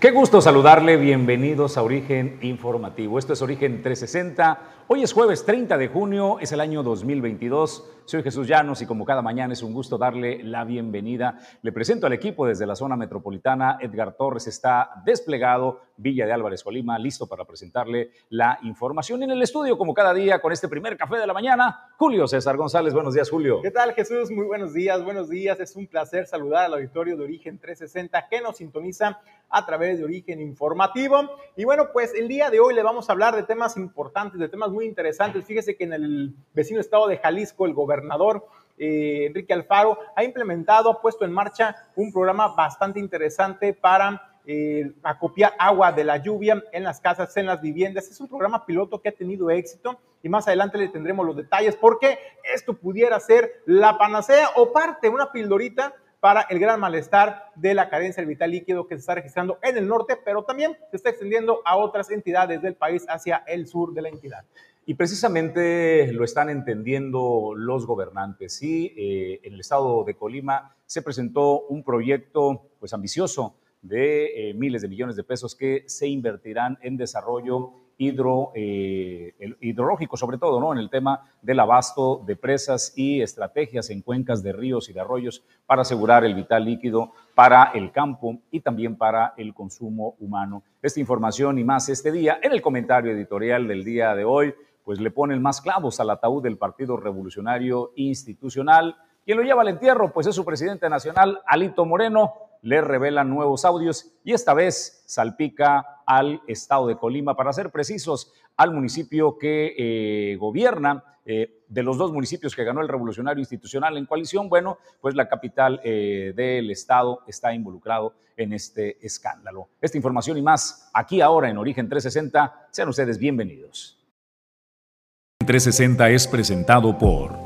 Qué gusto saludarle, bienvenidos a Origen Informativo. Esto es Origen 360. Hoy es jueves 30 de junio, es el año 2022. Soy Jesús Llanos y como cada mañana es un gusto darle la bienvenida. Le presento al equipo desde la zona metropolitana. Edgar Torres está desplegado, Villa de Álvarez, Colima, listo para presentarle la información en el estudio como cada día con este primer café de la mañana. Julio César González, buenos días Julio. ¿Qué tal Jesús? Muy buenos días, buenos días. Es un placer saludar al auditorio de Origen 360 que nos sintoniza a través de Origen Informativo. Y bueno, pues el día de hoy le vamos a hablar de temas importantes, de temas muy interesantes. Fíjese que en el vecino estado de Jalisco, el gobernador eh, Enrique Alfaro ha implementado, ha puesto en marcha un programa bastante interesante para eh, acopiar agua de la lluvia en las casas, en las viviendas. Es un programa piloto que ha tenido éxito y más adelante le tendremos los detalles porque esto pudiera ser la panacea o parte, una pildorita para el gran malestar de la carencia del vital líquido que se está registrando en el norte, pero también se está extendiendo a otras entidades del país hacia el sur de la entidad. Y precisamente lo están entendiendo los gobernantes. Sí, eh, en el estado de Colima se presentó un proyecto pues ambicioso de eh, miles de millones de pesos que se invertirán en desarrollo hidro, eh, hidrológico, sobre todo, ¿no? En el tema del abasto de presas y estrategias en cuencas de ríos y de arroyos para asegurar el vital líquido para el campo y también para el consumo humano. Esta información y más este día en el comentario editorial del día de hoy, pues le ponen más clavos al ataúd del Partido Revolucionario Institucional. Quien lo lleva al entierro, pues es su presidente nacional, Alito Moreno, le revelan nuevos audios y esta vez salpica al estado de Colima, para ser precisos, al municipio que eh, gobierna, eh, de los dos municipios que ganó el revolucionario institucional en coalición, bueno, pues la capital eh, del estado está involucrado en este escándalo. Esta información y más aquí ahora en Origen 360, sean ustedes bienvenidos. 360 es presentado por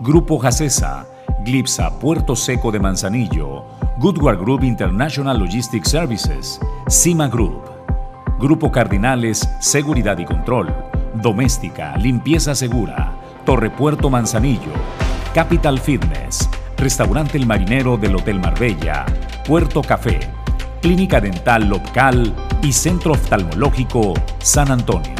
Grupo Jacesa, Glipsa Puerto Seco de Manzanillo, Goodward Group International Logistics Services, Cima Group, Grupo Cardinales Seguridad y Control, Doméstica, Limpieza Segura, Torre Puerto Manzanillo, Capital Fitness, Restaurante El Marinero del Hotel Marbella, Puerto Café, Clínica Dental Local y Centro Oftalmológico San Antonio.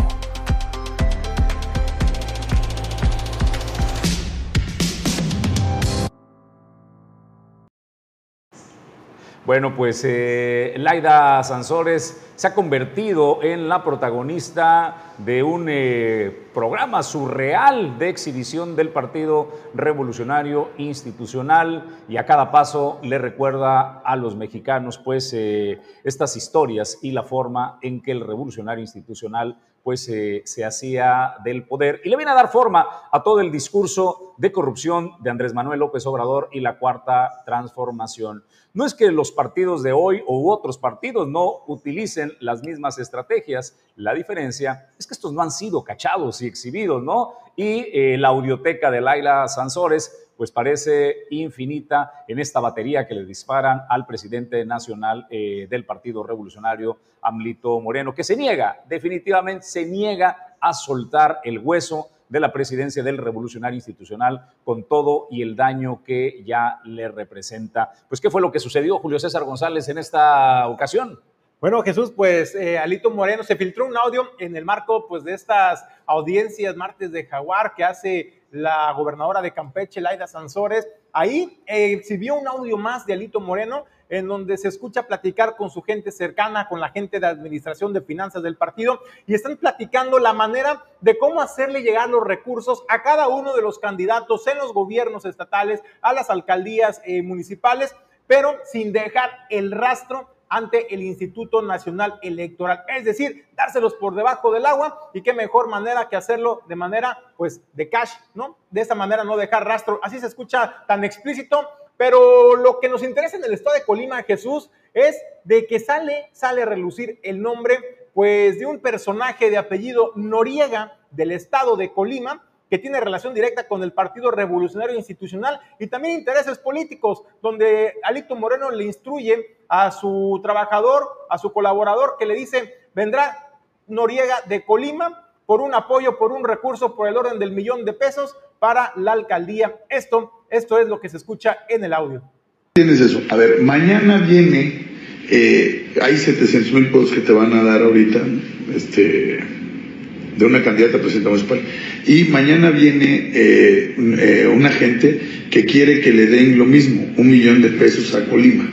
Bueno, pues eh, Laida Sansores se ha convertido en la protagonista de un eh, programa surreal de exhibición del Partido Revolucionario Institucional y a cada paso le recuerda a los mexicanos pues eh, estas historias y la forma en que el Revolucionario Institucional pues se hacía del poder y le viene a dar forma a todo el discurso de corrupción de Andrés Manuel López Obrador y la cuarta transformación. No es que los partidos de hoy u otros partidos no utilicen las mismas estrategias, la diferencia es que estos no han sido cachados y exhibidos, ¿no? Y eh, la audioteca de Laila Sansores pues parece infinita en esta batería que le disparan al presidente nacional eh, del Partido Revolucionario, Amlito Moreno, que se niega, definitivamente se niega a soltar el hueso de la presidencia del Revolucionario Institucional con todo y el daño que ya le representa. Pues, ¿qué fue lo que sucedió, Julio César González, en esta ocasión? Bueno, Jesús, pues eh, Alito Moreno se filtró un audio en el marco pues, de estas audiencias martes de Jaguar que hace la gobernadora de Campeche, Laida Sansores. Ahí eh, exhibió un audio más de Alito Moreno en donde se escucha platicar con su gente cercana, con la gente de administración de finanzas del partido, y están platicando la manera de cómo hacerle llegar los recursos a cada uno de los candidatos en los gobiernos estatales, a las alcaldías eh, municipales, pero sin dejar el rastro ante el Instituto Nacional Electoral. Es decir, dárselos por debajo del agua y qué mejor manera que hacerlo de manera, pues, de cash, ¿no? De esta manera no dejar rastro. Así se escucha tan explícito, pero lo que nos interesa en el estado de Colima, Jesús, es de que sale, sale a relucir el nombre pues de un personaje de apellido Noriega del estado de Colima, que tiene relación directa con el Partido Revolucionario Institucional y también intereses políticos, donde Alito Moreno le instruye a su trabajador, a su colaborador, que le dice, vendrá Noriega de Colima por un apoyo, por un recurso, por el orden del millón de pesos para la alcaldía. Esto, esto es lo que se escucha en el audio. Tienes eso. A ver, mañana viene, eh, hay 700 mil pesos que te van a dar ahorita, este, de una candidata presidenta municipal. Y mañana viene eh, eh, una gente que quiere que le den lo mismo, un millón de pesos a Colima.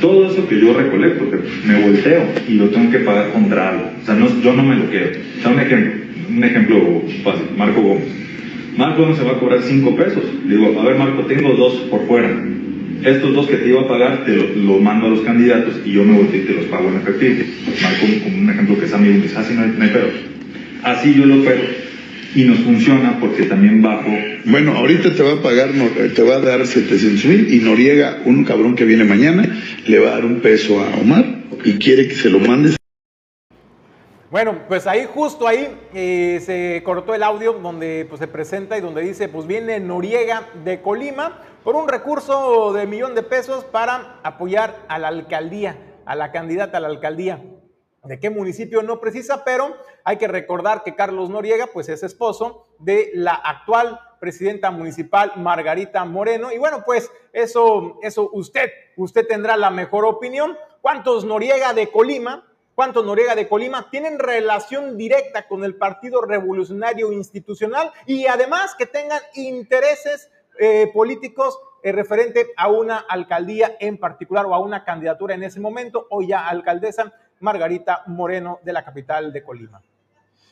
Todo eso que yo recolecto, que me volteo y lo tengo que pagar contra algo. O sea, no, yo no me lo quiero. O sea, un ejemplo, un ejemplo fácil, Marco Gómez. Marco Gómez se va a cobrar cinco pesos. Le digo, a ver Marco, tengo dos por fuera. Estos dos que te iba a pagar, te lo, mando a los candidatos y yo me volteo y te los pago en efectivo. Marco, como un ejemplo que es amigo, me dice, ah, no hay, no hay. Así yo lo opero y nos funciona porque también bajo. Bueno, ahorita te va a pagar, te va a dar 700 mil y Noriega, un cabrón que viene mañana, le va a dar un peso a Omar y quiere que se lo mandes. Bueno, pues ahí justo ahí eh, se cortó el audio donde pues, se presenta y donde dice, pues viene Noriega de Colima por un recurso de millón de pesos para apoyar a la alcaldía, a la candidata a la alcaldía de qué municipio no precisa, pero hay que recordar que Carlos Noriega pues es esposo de la actual presidenta municipal Margarita Moreno y bueno, pues eso eso usted usted tendrá la mejor opinión. ¿Cuántos Noriega de Colima? ¿Cuántos Noriega de Colima tienen relación directa con el Partido Revolucionario Institucional y además que tengan intereses eh, políticos eh, referente a una alcaldía en particular o a una candidatura en ese momento o ya alcaldesa Margarita Moreno de la capital de Colima.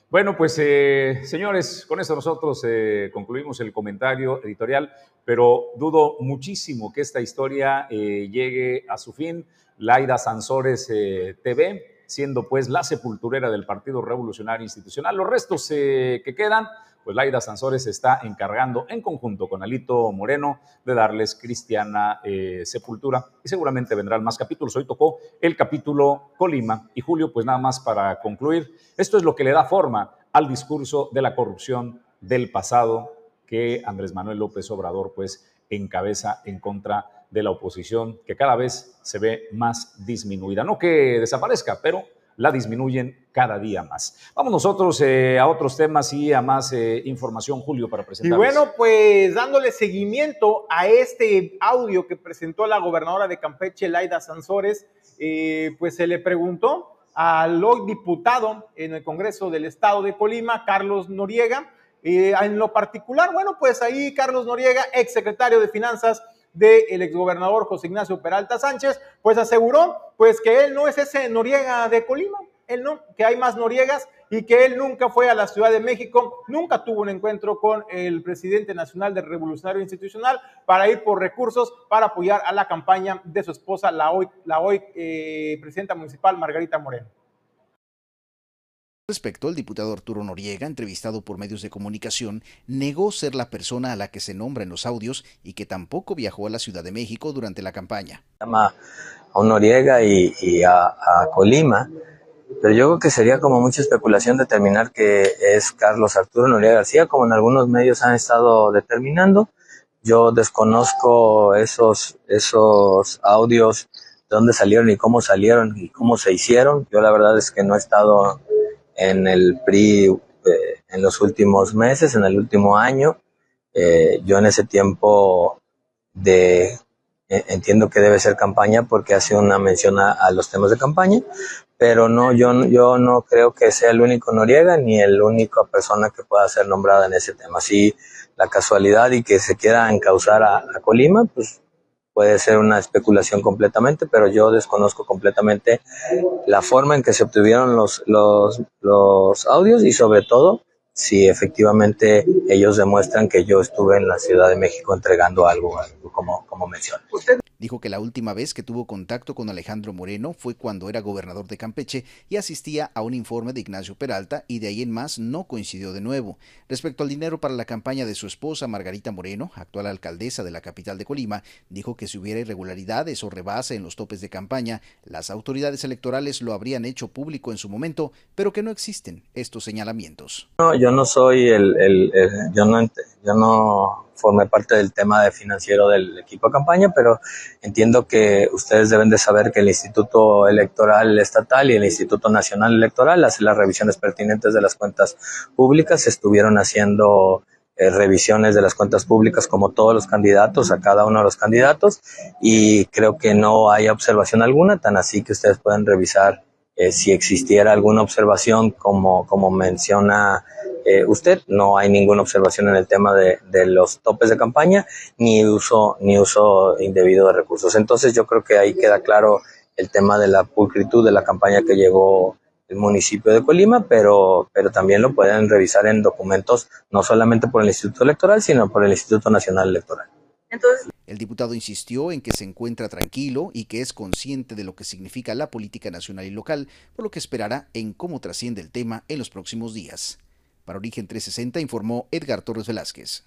Bueno, pues eh, señores, con esto nosotros eh, concluimos el comentario editorial, pero dudo muchísimo que esta historia eh, llegue a su fin. Laida Sansores TV, siendo pues la sepulturera del Partido Revolucionario Institucional. Los restos que quedan pues Laida Sansores se está encargando en conjunto con Alito Moreno de darles cristiana eh, sepultura y seguramente vendrán más capítulos. Hoy tocó el capítulo Colima y Julio, pues nada más para concluir, esto es lo que le da forma al discurso de la corrupción del pasado que Andrés Manuel López Obrador pues encabeza en contra de la oposición que cada vez se ve más disminuida. No que desaparezca, pero la disminuyen cada día más. Vamos nosotros eh, a otros temas y a más eh, información, Julio, para presentar. Y bueno, pues dándole seguimiento a este audio que presentó la gobernadora de Campeche, Laida Sansores, eh, pues se le preguntó al hoy diputado en el Congreso del Estado de Colima, Carlos Noriega, en lo particular, bueno, pues ahí Carlos Noriega, ex secretario de Finanzas, del exgobernador José Ignacio Peralta Sánchez, pues aseguró pues que él no es ese Noriega de Colima, él no, que hay más Noriegas y que él nunca fue a la Ciudad de México, nunca tuvo un encuentro con el presidente nacional del Revolucionario Institucional para ir por recursos para apoyar a la campaña de su esposa, la hoy, la hoy eh, presidenta municipal Margarita Moreno respecto, el diputado Arturo Noriega, entrevistado por medios de comunicación, negó ser la persona a la que se nombra en los audios y que tampoco viajó a la Ciudad de México durante la campaña. Llama a Noriega y, a, Colima, pero yo creo que sería como mucha especulación determinar que es Carlos Arturo Noriega García, como en algunos medios han estado determinando. Yo desconozco esos, esos audios, de dónde salieron y cómo salieron y cómo se hicieron. Yo la verdad es que no he estado en el PRI eh, en los últimos meses, en el último año. Eh, yo en ese tiempo de eh, entiendo que debe ser campaña porque hace una mención a, los temas de campaña, pero no yo yo no creo que sea el único Noriega ni el único persona que pueda ser nombrada en ese tema. Si la casualidad y que se quiera encauzar a Colima, pues puede ser una especulación completamente, pero yo desconozco completamente la forma en que se obtuvieron los, los, los audios y sobre todo si efectivamente ellos demuestran que yo estuve en la Ciudad de México entregando algo, algo como, como menciona. Dijo que la última vez que tuvo contacto con Alejandro Moreno fue cuando era gobernador de Campeche y asistía a un informe de Ignacio Peralta y de ahí en más no coincidió de nuevo. Respecto al dinero para la campaña de su esposa Margarita Moreno, actual alcaldesa de la capital de Colima, dijo que si hubiera irregularidades o rebase en los topes de campaña, las autoridades electorales lo habrían hecho público en su momento, pero que no existen estos señalamientos. No, yo no soy el, el, yo no yo no formé parte del tema de financiero del equipo de campaña, pero entiendo que ustedes deben de saber que el Instituto Electoral Estatal y el Instituto Nacional Electoral hacen las revisiones pertinentes de las cuentas públicas, estuvieron haciendo eh, revisiones de las cuentas públicas como todos los candidatos a cada uno de los candidatos y creo que no hay observación alguna, tan así que ustedes pueden revisar eh, si existiera alguna observación como, como menciona eh, usted, no hay ninguna observación en el tema de, los topes de campaña ni uso, ni uso indebido de recursos. Entonces yo creo que ahí queda claro el tema de la pulcritud de la campaña que llegó el municipio de Colima, pero, pero también lo pueden revisar en documentos no solamente por el Instituto Electoral, sino por el Instituto Nacional Electoral. Entonces, el diputado insistió en que se encuentra tranquilo y que es consciente de lo que significa la política nacional y local, por lo que esperará en cómo trasciende el tema en los próximos días. Para Origen 360 informó Edgar Torres Velázquez.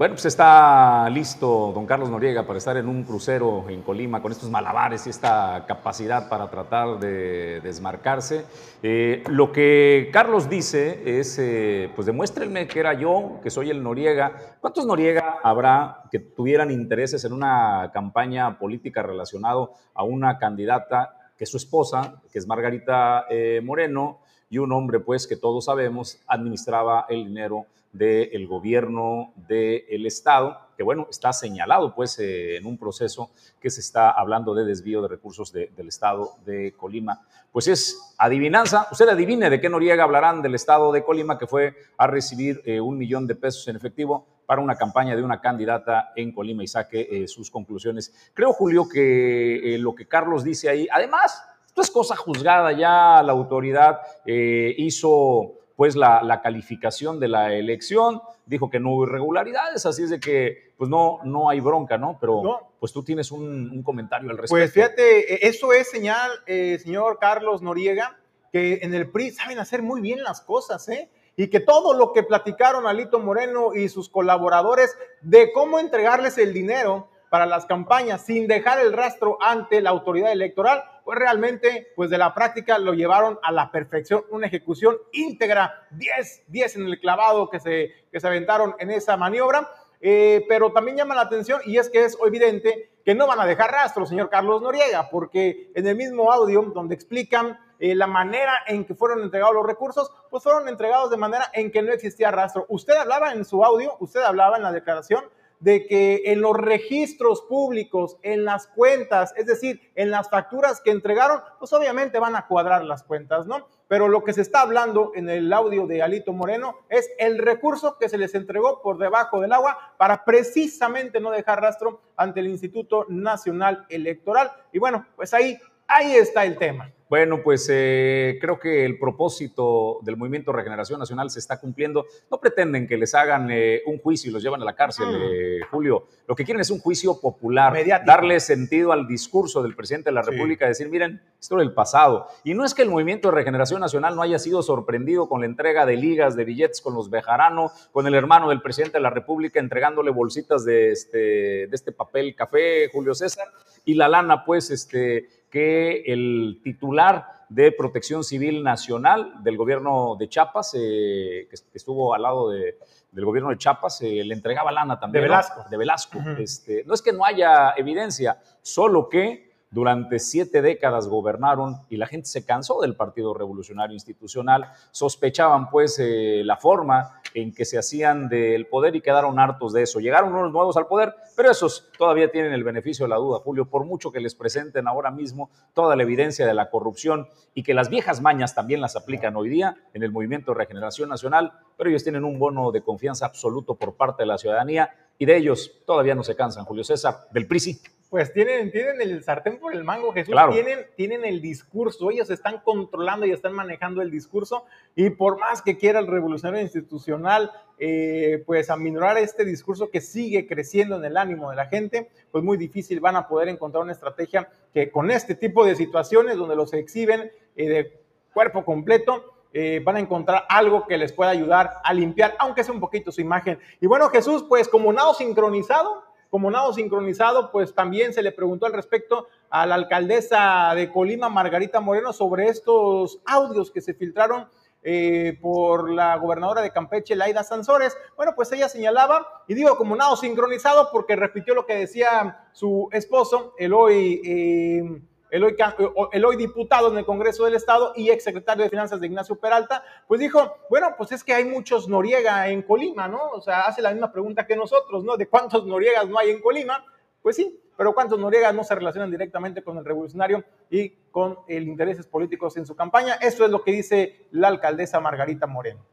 Bueno, pues está listo don Carlos Noriega para estar en un crucero en Colima con estos malabares y esta capacidad para tratar de desmarcarse. Eh, lo que Carlos dice es, eh, pues demuéstrenme que era yo, que soy el Noriega. ¿Cuántos Noriega habrá que tuvieran intereses en una campaña política relacionado a una candidata que su esposa, que es Margarita eh, Moreno, y un hombre, pues, que todos sabemos, administraba el dinero del gobierno del Estado, que bueno, está señalado pues eh, en un proceso que se está hablando de desvío de recursos del Estado de Colima. Pues es adivinanza, usted adivine de qué Noriega hablarán del Estado de Colima que fue a recibir eh, un millón de pesos en efectivo para una campaña de una candidata en Colima y saque eh, sus conclusiones. Creo, Julio, que lo que Carlos dice ahí, además, esto es cosa juzgada, ya la autoridad hizo pues la, calificación de la elección, dijo que no hubo irregularidades, así es de que pues no, no hay bronca, ¿no? Pero pues tú tienes un, comentario al respecto. Pues fíjate, eso es señal, señor Carlos Noriega, que en el PRI saben hacer muy bien las cosas, ¿eh? y que todo lo que platicaron Alito Moreno y sus colaboradores de cómo entregarles el dinero para las campañas sin dejar el rastro ante la autoridad electoral, pues realmente, pues de la práctica lo llevaron a la perfección, una ejecución íntegra, 10, 10 en el clavado que se, que se aventaron en esa maniobra. Eh, pero también llama la atención y es que es evidente que no van a dejar rastro, señor Carlos Noriega, porque en el mismo audio donde explican eh, la manera en que fueron entregados los recursos, pues fueron entregados de manera en que no existía rastro. Usted hablaba en su audio, usted hablaba en la declaración de que en los registros públicos, en las cuentas, es decir, en las facturas que entregaron, pues obviamente van a cuadrar las cuentas, ¿no? Pero lo que se está hablando en el audio de Alito Moreno es el recurso que se les entregó por debajo del agua para precisamente no dejar rastro ante el Instituto Nacional Electoral. Y bueno, pues ahí, ahí está el tema. Bueno, pues eh, creo que el propósito del Movimiento Regeneración Nacional se está cumpliendo. No pretenden que les hagan eh, un juicio y los llevan a la cárcel, mm. eh, Julio. Lo que quieren es un juicio popular, darle sentido al discurso del presidente de la República, decir, miren, esto es el pasado. Y no es que el Movimiento de Regeneración Nacional no haya sido sorprendido con la entrega de ligas, de billetes con los Bejarano, con el hermano del presidente de la República entregándole bolsitas de este, de este papel café, Julio César, y la lana, pues, este que el titular de Protección Civil Nacional del gobierno de Chiapas, eh, que, estuvo al lado del gobierno de Chiapas, eh, le entregaba lana también. De Velasco. De Velasco. este, no es que no haya evidencia, solo que durante siete décadas gobernaron y la gente se cansó del Partido Revolucionario Institucional, sospechaban pues eh, la forma en que se hacían del poder y quedaron hartos de eso. Llegaron unos nuevos al poder, pero esos todavía tienen el beneficio de la duda, Julio, por mucho que les presenten ahora mismo toda la evidencia de la corrupción y que las viejas mañas también las aplican hoy día en el Movimiento de Regeneración Nacional, pero ellos tienen un bono de confianza absoluto por parte de la ciudadanía y de ellos todavía no se cansan, Julio César, del PRISI. Pues tienen, tienen el sartén por el mango, Jesús, tienen, tienen el discurso, ellos están controlando y están manejando el discurso. Y por más que quiera el revolucionario institucional, eh, pues aminorar este discurso que sigue creciendo en el ánimo de la gente, pues muy difícil van a poder encontrar una estrategia que con este tipo de situaciones donde los exhiben eh, de cuerpo completo, eh, van a encontrar algo que les pueda ayudar a limpiar, aunque sea un poquito su imagen. Y bueno, Jesús, pues como nado sincronizado, como nado sincronizado, pues también se le preguntó al respecto a la alcaldesa de Colima, Margarita Moreno, sobre estos audios que se filtraron eh, por la gobernadora de Campeche, Laida Sansores. Bueno, pues ella señalaba, y digo como nado sincronizado porque repitió lo que decía su esposo, Eloy. Eh, el hoy, diputado en el Congreso del Estado y exsecretario de Finanzas de Ignacio Peralta, pues dijo, bueno, pues es que hay muchos Noriega en Colima, ¿no? O sea, hace la misma pregunta que nosotros, ¿no? De cuántos Noriegas no hay en Colima. Pues sí, pero cuántos Noriegas no se relacionan directamente con el revolucionario y con el intereses políticos en su campaña. Eso es lo que dice la alcaldesa Margarita Moreno.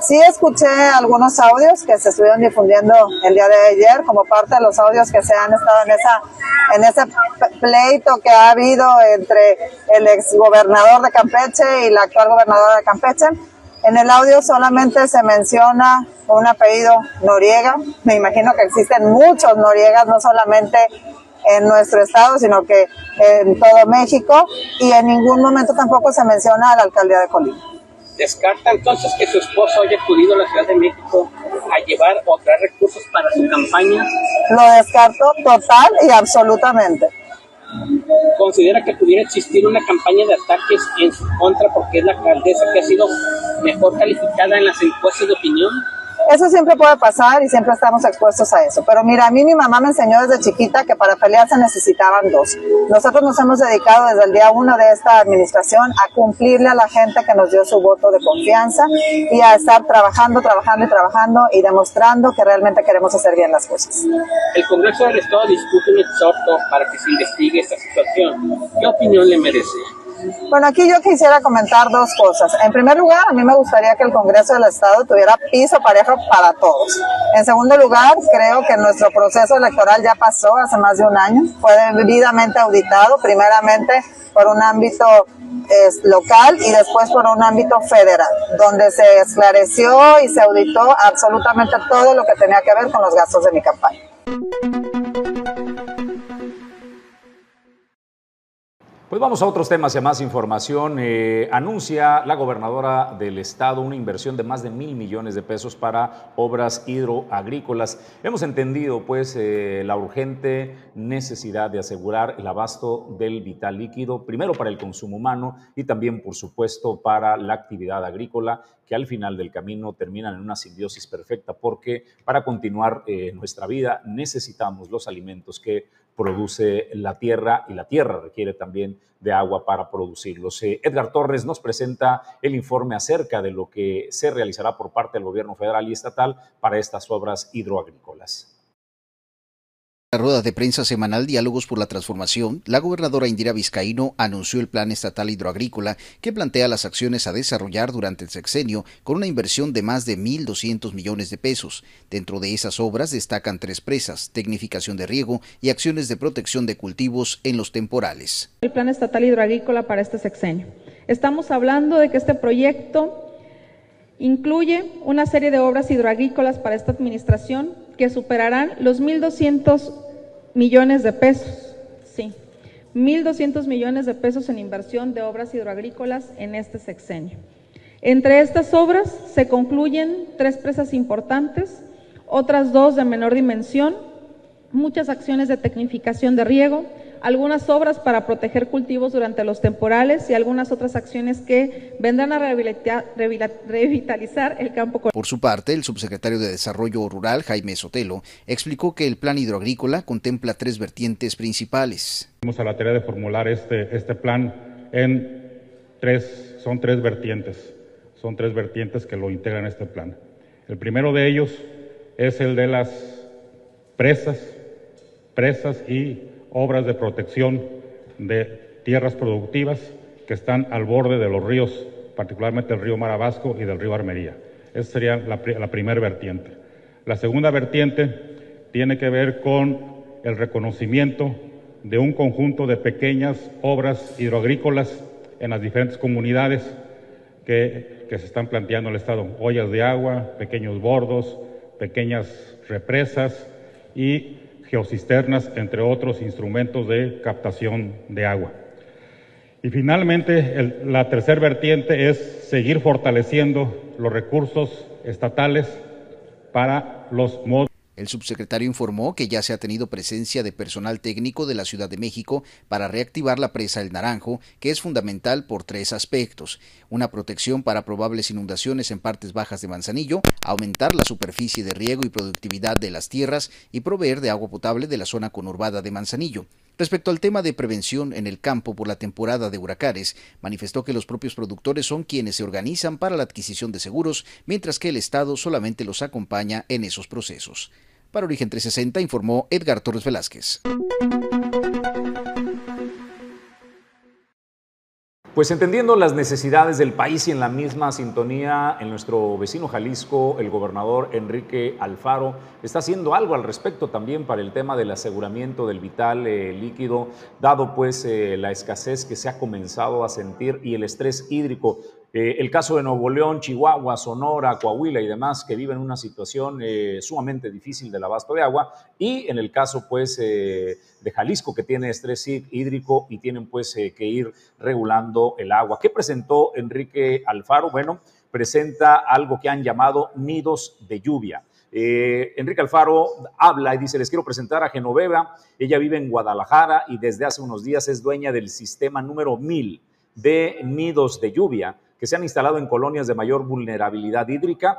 Sí escuché algunos audios que se estuvieron difundiendo el día de ayer como parte de los audios que se han estado en esa en ese pleito que ha habido entre el exgobernador de Campeche y la actual gobernadora de Campeche. En el audio solamente se menciona un apellido Noriega. Me imagino que existen muchos Noriegas, no solamente en nuestro estado, sino que en todo México. Y en ningún momento tampoco se menciona a la alcaldía de Colima. ¿Descarta entonces que su esposo haya acudido a la Ciudad de México a llevar o traer recursos para su campaña? Lo descarto total y absolutamente. ¿Considera que pudiera existir una campaña de ataques en su contra porque es la alcaldesa que ha sido mejor calificada en las encuestas de opinión? Eso siempre puede pasar y siempre estamos expuestos a eso. Pero mira, a mí mi mamá me enseñó desde chiquita que para pelear se necesitaban dos. Nosotros nos hemos dedicado desde el día uno de esta administración a cumplirle a la gente que nos dio su voto de confianza y a estar trabajando, trabajando y trabajando y demostrando que realmente queremos hacer bien las cosas. El Congreso del Estado discute un exhorto para que se investigue esta situación. ¿Qué opinión le merece? Bueno, aquí yo quisiera comentar dos cosas. En primer lugar, a mí me gustaría que el Congreso del Estado tuviera piso parejo para todos. En segundo lugar, creo que nuestro proceso electoral ya pasó hace más de un año. Fue debidamente auditado, primeramente por un ámbito local y después por un ámbito federal, donde se esclareció y se auditó absolutamente todo lo que tenía que ver con los gastos de mi campaña. Pues vamos a otros temas y a más información. Eh, anuncia la gobernadora del estado una inversión de más de mil millones de pesos para obras hidroagrícolas. Hemos entendido pues eh, la urgente necesidad de asegurar el abasto del vital líquido, primero para el consumo humano y también por supuesto para la actividad agrícola, que al final del camino terminan en una simbiosis perfecta porque para continuar eh, nuestra vida necesitamos los alimentos que produce la tierra y la tierra requiere también de agua para producirlos. Edgar Torres nos presenta el informe acerca de lo que se realizará por parte del gobierno federal y estatal para estas obras hidroagrícolas la rueda de prensa semanal Diálogos por la Transformación, la gobernadora Indira Vizcaíno anunció el Plan Estatal Hidroagrícola que plantea las acciones a desarrollar durante el sexenio con una inversión de más de 1.200 millones de pesos. Dentro de esas obras destacan tres presas, tecnificación de riego y acciones de protección de cultivos en los temporales. El Plan Estatal Hidroagrícola para este sexenio. Estamos hablando de que este proyecto incluye una serie de obras hidroagrícolas para esta administración que superarán los 1.200 millones de pesos. Sí, 1.200 millones de pesos en inversión de obras hidroagrícolas en este sexenio. Entre estas obras se concluyen tres presas importantes, otras dos de menor dimensión, muchas acciones de tecnificación de riego, algunas obras para proteger cultivos durante los temporales y algunas otras acciones que vendrán a revitalizar el campo. Por su parte, el subsecretario de Desarrollo Rural, Jaime Sotelo, explicó que el plan hidroagrícola contempla tres vertientes principales. Vamos a la tarea de formular este, este plan en tres, son tres vertientes, son tres vertientes que lo integran este plan. El primero de ellos es el de las presas, presas y obras de protección de tierras productivas que están al borde de los ríos, particularmente el río Marabasco y del río Armería. Esa sería la, primera vertiente. La segunda vertiente tiene que ver con el reconocimiento de un conjunto de pequeñas obras hidroagrícolas en las diferentes comunidades que, se están planteando el Estado. Ollas de agua, pequeños bordos, pequeñas represas y geocisternas, entre otros instrumentos de captación de agua. Y finalmente, la tercera vertiente es seguir fortaleciendo los recursos estatales para los modos el subsecretario informó que ya se ha tenido presencia de personal técnico de la Ciudad de México para reactivar la presa El Naranjo, que es fundamental por tres aspectos. Una protección para probables inundaciones en partes bajas de Manzanillo, aumentar la superficie de riego y productividad de las tierras y proveer de agua potable de la zona conurbada de Manzanillo. Respecto al tema de prevención en el campo por la temporada de huracanes, manifestó que los propios productores son quienes se organizan para la adquisición de seguros, mientras que el Estado solamente los acompaña en esos procesos. Para Origen 360 informó Edgar Torres Velázquez. Pues entendiendo las necesidades del país y en la misma sintonía, en nuestro vecino Jalisco, el gobernador Enrique Alfaro está haciendo algo al respecto también para el tema del aseguramiento del vital eh, líquido, dado pues eh, la escasez que se ha comenzado a sentir y el estrés hídrico eh, el caso de Nuevo León, Chihuahua, Sonora, Coahuila y demás que viven una situación eh, sumamente difícil del abasto de agua y en el caso pues eh, de Jalisco que tiene estrés hídrico y tienen pues que ir regulando el agua. ¿Qué presentó Enrique Alfaro? Bueno, presenta algo que han llamado nidos de lluvia. Enrique Alfaro habla y dice, les quiero presentar a Genoveva, ella vive en Guadalajara y desde hace unos días es dueña del sistema número 1000 de nidos de lluvia que se han instalado en colonias de mayor vulnerabilidad hídrica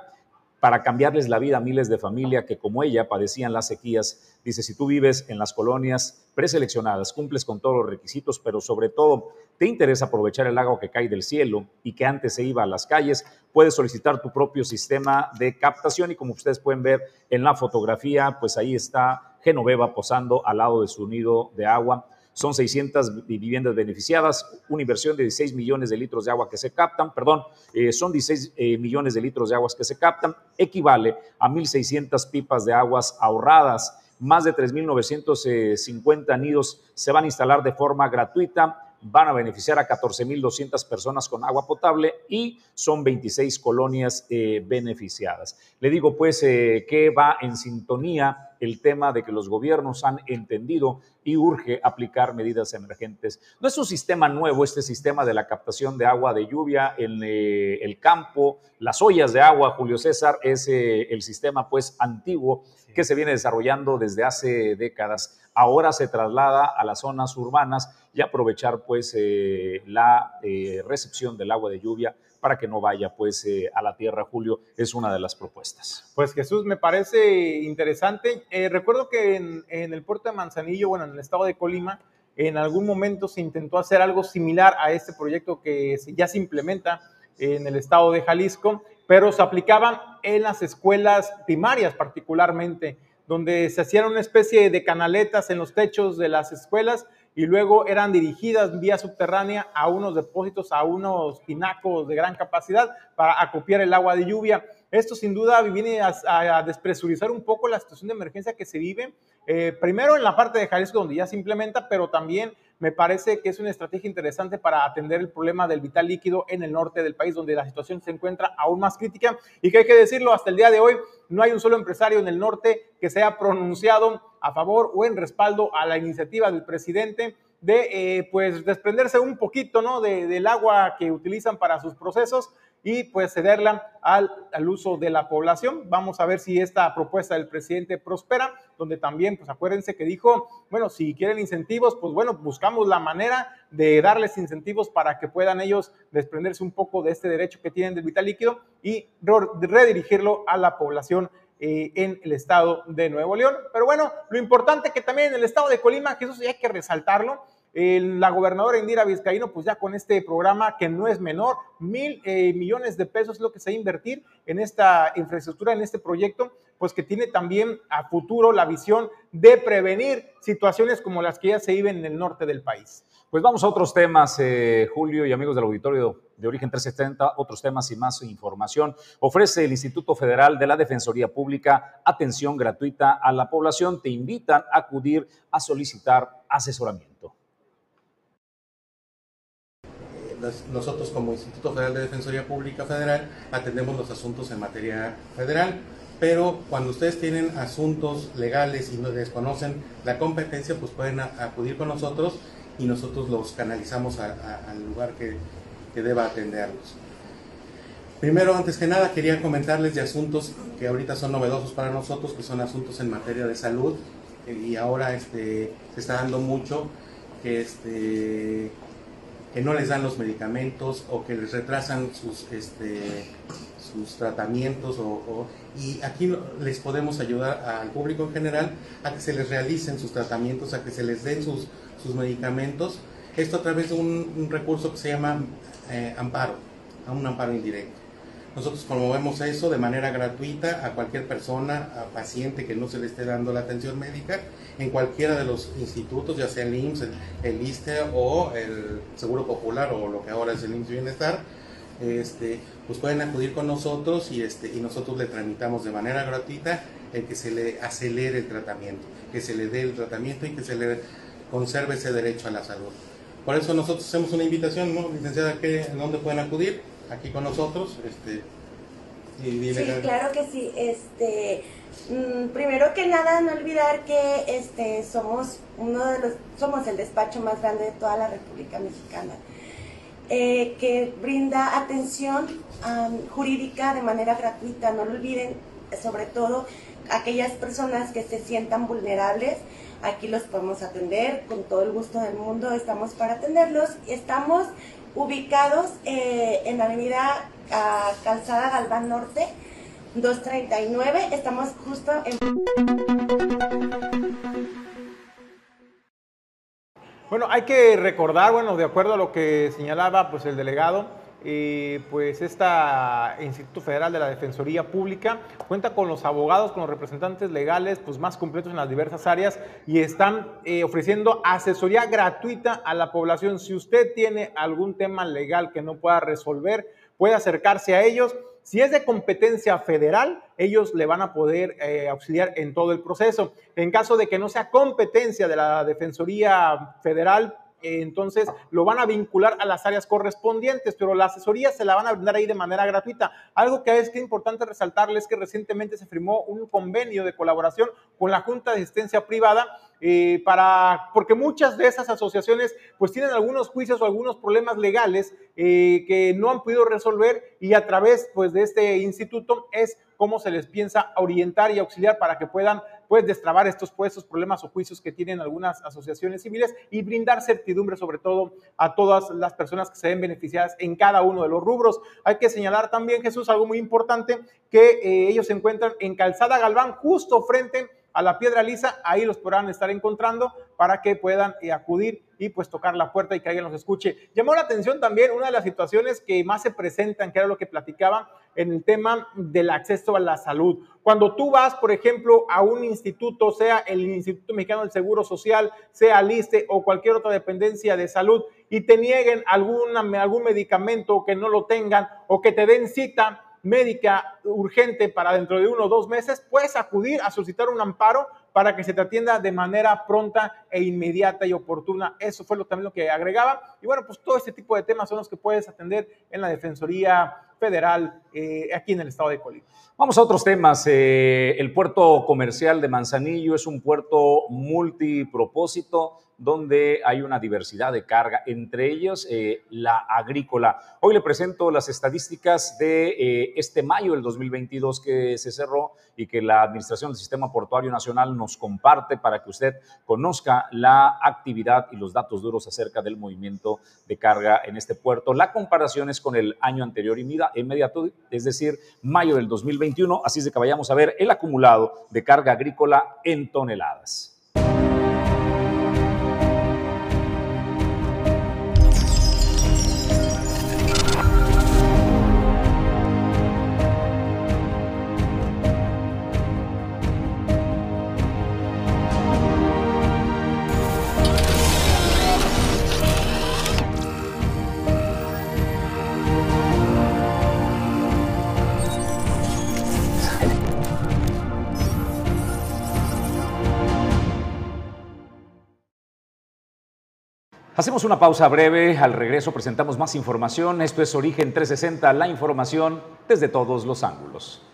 para cambiarles la vida a miles de familias que como ella padecían las sequías. Dice, si tú vives en las colonias preseleccionadas, cumples con todos los requisitos, pero sobre todo te interesa aprovechar el agua que cae del cielo y que antes se iba a las calles, puedes solicitar tu propio sistema de captación y como ustedes pueden ver en la fotografía, pues ahí está Genoveva posando al lado de su nido de agua son 600 viviendas beneficiadas, una inversión de 16 millones de litros de agua que se captan, perdón, eh, son 16 eh, millones de litros de aguas que se captan, equivale a 1.600 pipas de aguas ahorradas, más de 3.950 nidos se van a instalar de forma gratuita van a beneficiar a 14.200 personas con agua potable y son 26 colonias eh, beneficiadas. Le digo pues eh, que va en sintonía el tema de que los gobiernos han entendido y urge aplicar medidas emergentes. No es un sistema nuevo este sistema de la captación de agua de lluvia en eh, el campo, las ollas de agua, Julio César, es el sistema pues antiguo que se viene desarrollando desde hace décadas. Ahora se traslada a las zonas urbanas y aprovechar pues eh, la eh, recepción del agua de lluvia para que no vaya pues eh, a la tierra, Julio, es una de las propuestas. Pues Jesús, me parece interesante. recuerdo que en, en, el puerto de Manzanillo, bueno, en el estado de Colima, en algún momento se intentó hacer algo similar a este proyecto que ya se implementa en el estado de Jalisco, pero se aplicaban en las escuelas primarias particularmente, donde se hacían una especie de canaletas en los techos de las escuelas y luego eran dirigidas vía subterránea a unos depósitos, a unos tinacos de gran capacidad para acopiar el agua de lluvia. Esto sin duda viene a, despresurizar un poco la situación de emergencia que se vive, eh, primero en la parte de Jalisco donde ya se implementa, pero también me parece que es una estrategia interesante para atender el problema del vital líquido en el norte del país, donde la situación se encuentra aún más crítica y que hay que decirlo, hasta el día de hoy no hay un solo empresario en el norte que se haya pronunciado a favor o en respaldo a la iniciativa del presidente de eh, pues desprenderse un poquito ¿no? del agua que utilizan para sus procesos y pues cederla al, al, uso de la población. Vamos a ver si esta propuesta del presidente prospera, donde también, pues acuérdense que dijo, bueno, si quieren incentivos, pues bueno, buscamos la manera de darles incentivos para que puedan ellos desprenderse un poco de este derecho que tienen del vital líquido y redirigirlo a la población eh, en el estado de Nuevo León. Pero bueno, lo importante que también en el estado de Colima, que eso sí hay que resaltarlo, la gobernadora Indira Vizcaíno, pues ya con este programa que no es menor, mil eh, millones de pesos es lo que se va a invertir en esta infraestructura, en este proyecto, pues que tiene también a futuro la visión de prevenir situaciones como las que ya se viven en el norte del país. Pues vamos a otros temas, eh, Julio y amigos del auditorio de Origen 370, otros temas y más información. Ofrece el Instituto Federal de la Defensoría Pública atención gratuita a la población. Te invitan a acudir a solicitar asesoramiento. Nosotros como Instituto Federal de Defensoría Pública Federal atendemos los asuntos en materia federal, pero cuando ustedes tienen asuntos legales y no desconocen la competencia, pues pueden acudir con nosotros y nosotros los canalizamos al lugar que, que deba atenderlos. Primero, antes que nada, quería comentarles de asuntos que ahorita son novedosos para nosotros, que son asuntos en materia de salud, y ahora este, se está dando mucho que, este, que no les dan los medicamentos o que les retrasan sus, este, sus tratamientos o, y aquí les podemos ayudar al público en general a que se les realicen sus tratamientos, a que se les den sus, sus medicamentos. Esto a través de un, recurso que se llama eh, amparo, a un amparo indirecto. Nosotros promovemos eso de manera gratuita a cualquier persona, a paciente que no se le esté dando la atención médica en cualquiera de los institutos, ya sea el IMSS, el, ISTE o el Seguro Popular o lo que ahora es el IMSS Bienestar. Este, pues pueden acudir con nosotros y, este, y nosotros le tramitamos de manera gratuita el que se le acelere el tratamiento, que se le dé el tratamiento y que se le conserve ese derecho a la salud. Por eso nosotros hacemos una invitación, ¿no? Licenciada, ¿en dónde pueden acudir? Aquí con nosotros. Este, y sí, claro que sí. Este, mm, primero que nada, no olvidar que este, somos uno de los, somos el despacho más grande de toda la República Mexicana, eh, que brinda atención jurídica de manera gratuita. No lo olviden, sobre todo aquellas personas que se sientan vulnerables Aquí los podemos atender con todo el gusto del mundo, estamos para atenderlos. Estamos ubicados eh, en la avenida Calzada Galván Norte, 239. Estamos justo en... Bueno, hay que recordar, bueno, de acuerdo a lo que señalaba pues el delegado, pues este Instituto Federal de la Defensoría Pública cuenta con los abogados, con los representantes legales pues más completos en las diversas áreas y están eh, ofreciendo asesoría gratuita a la población. Si usted tiene algún tema legal que no pueda resolver, puede acercarse a ellos. Si es de competencia federal, ellos le van a poder eh, auxiliar en todo el proceso. En caso de que no sea competencia de la Defensoría Federal, entonces lo van a vincular a las áreas correspondientes, pero la asesoría se la van a brindar ahí de manera gratuita. Algo que es importante resaltarles es que recientemente se firmó un convenio de colaboración con la Junta de Asistencia Privada eh, para, porque muchas de esas asociaciones pues tienen algunos juicios o algunos problemas legales eh, que no han podido resolver y a través pues de este instituto es cómo se les piensa orientar y auxiliar para que puedan pues destrabar estos, pues, problemas o juicios que tienen algunas asociaciones civiles y brindar certidumbre sobre todo a todas las personas que se ven beneficiadas en cada uno de los rubros. Hay que señalar también, Jesús, algo muy importante, que eh, ellos se encuentran en Calzada Galván, justo frente a la piedra lisa, ahí los podrán estar encontrando para que puedan eh, acudir y pues tocar la puerta y que alguien los escuche. Llamó la atención también una de las situaciones que más se presentan, que era lo que platicaba en el tema del acceso a la salud. Cuando tú vas, por ejemplo, a un instituto, sea el Instituto Mexicano del Seguro Social, sea LISTE o cualquier otra dependencia de salud, y te nieguen alguna, algún medicamento que no lo tengan o que te den cita, médica urgente para dentro de uno o dos meses, puedes acudir a solicitar un amparo para que se te atienda de manera pronta e inmediata y oportuna. Eso fue lo, también lo que agregaba. Y bueno, pues todo este tipo de temas son los que puedes atender en la Defensoría Federal eh, aquí en el estado de Colima. Vamos a otros temas. Eh, el puerto comercial de Manzanillo es un puerto multipropósito donde hay una diversidad de carga, entre ellos eh, la agrícola. Hoy le presento las estadísticas de eh, este mayo del 2022 que se cerró y que la Administración del Sistema Portuario Nacional nos comparte para que usted conozca la actividad y los datos duros acerca del movimiento de carga en este puerto. La comparación es con el año anterior inmediato, es decir, mayo del 2021, así es de que vayamos a ver el acumulado de carga agrícola en toneladas. Hacemos una pausa breve, al regreso presentamos más información. Esto es Origen 360, la información desde todos los ángulos.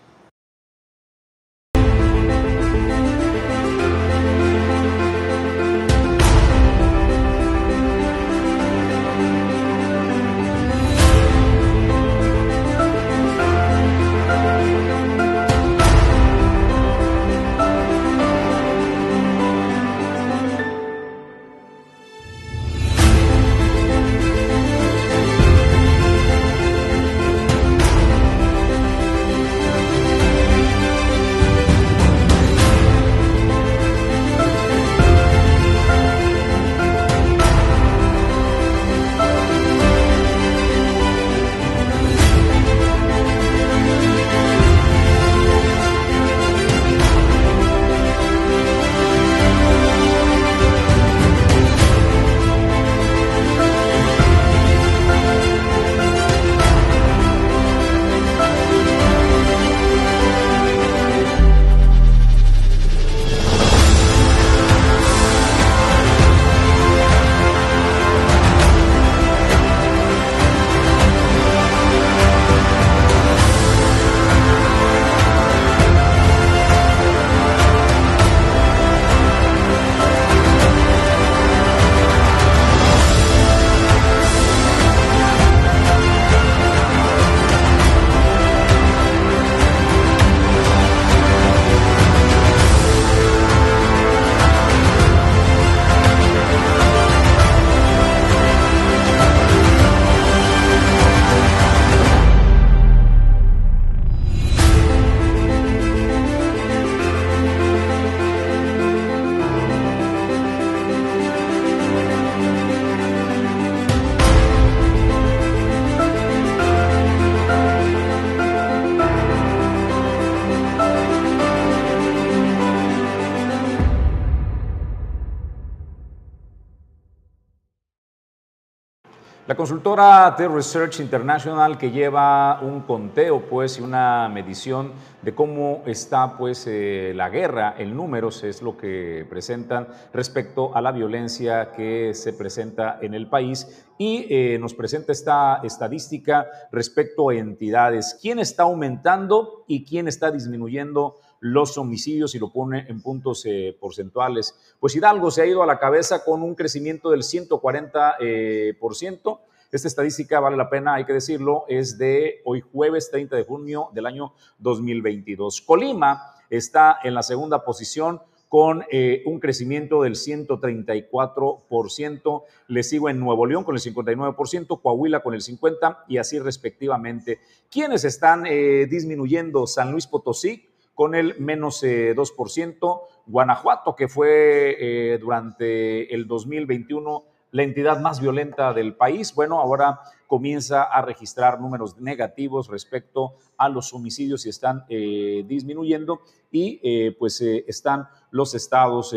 La consultora The Research International que lleva un conteo pues y una medición de cómo está pues eh, la guerra en números es lo que presentan respecto a la violencia que se presenta en el país. Y eh, nos presenta esta estadística respecto a entidades, quién está aumentando y quién está disminuyendo los homicidios y lo pone en puntos eh, porcentuales. Pues Hidalgo se ha ido a la cabeza con un crecimiento del 140%. Eh, por ciento. Esta estadística, vale la pena, hay que decirlo, es de hoy jueves 30 de junio del año 2022. Colima está en la segunda posición con eh, un crecimiento del 134%. Le sigo en Nuevo León con el 59%, Coahuila con el 50% y así respectivamente. ¿Quiénes están disminuyendo? San Luis Potosí con el menos 2%. Eh, Guanajuato, que fue eh, durante el 2021 la entidad más violenta del país, bueno, ahora comienza a registrar números negativos respecto a los homicidios y están eh, disminuyendo y pues están los estados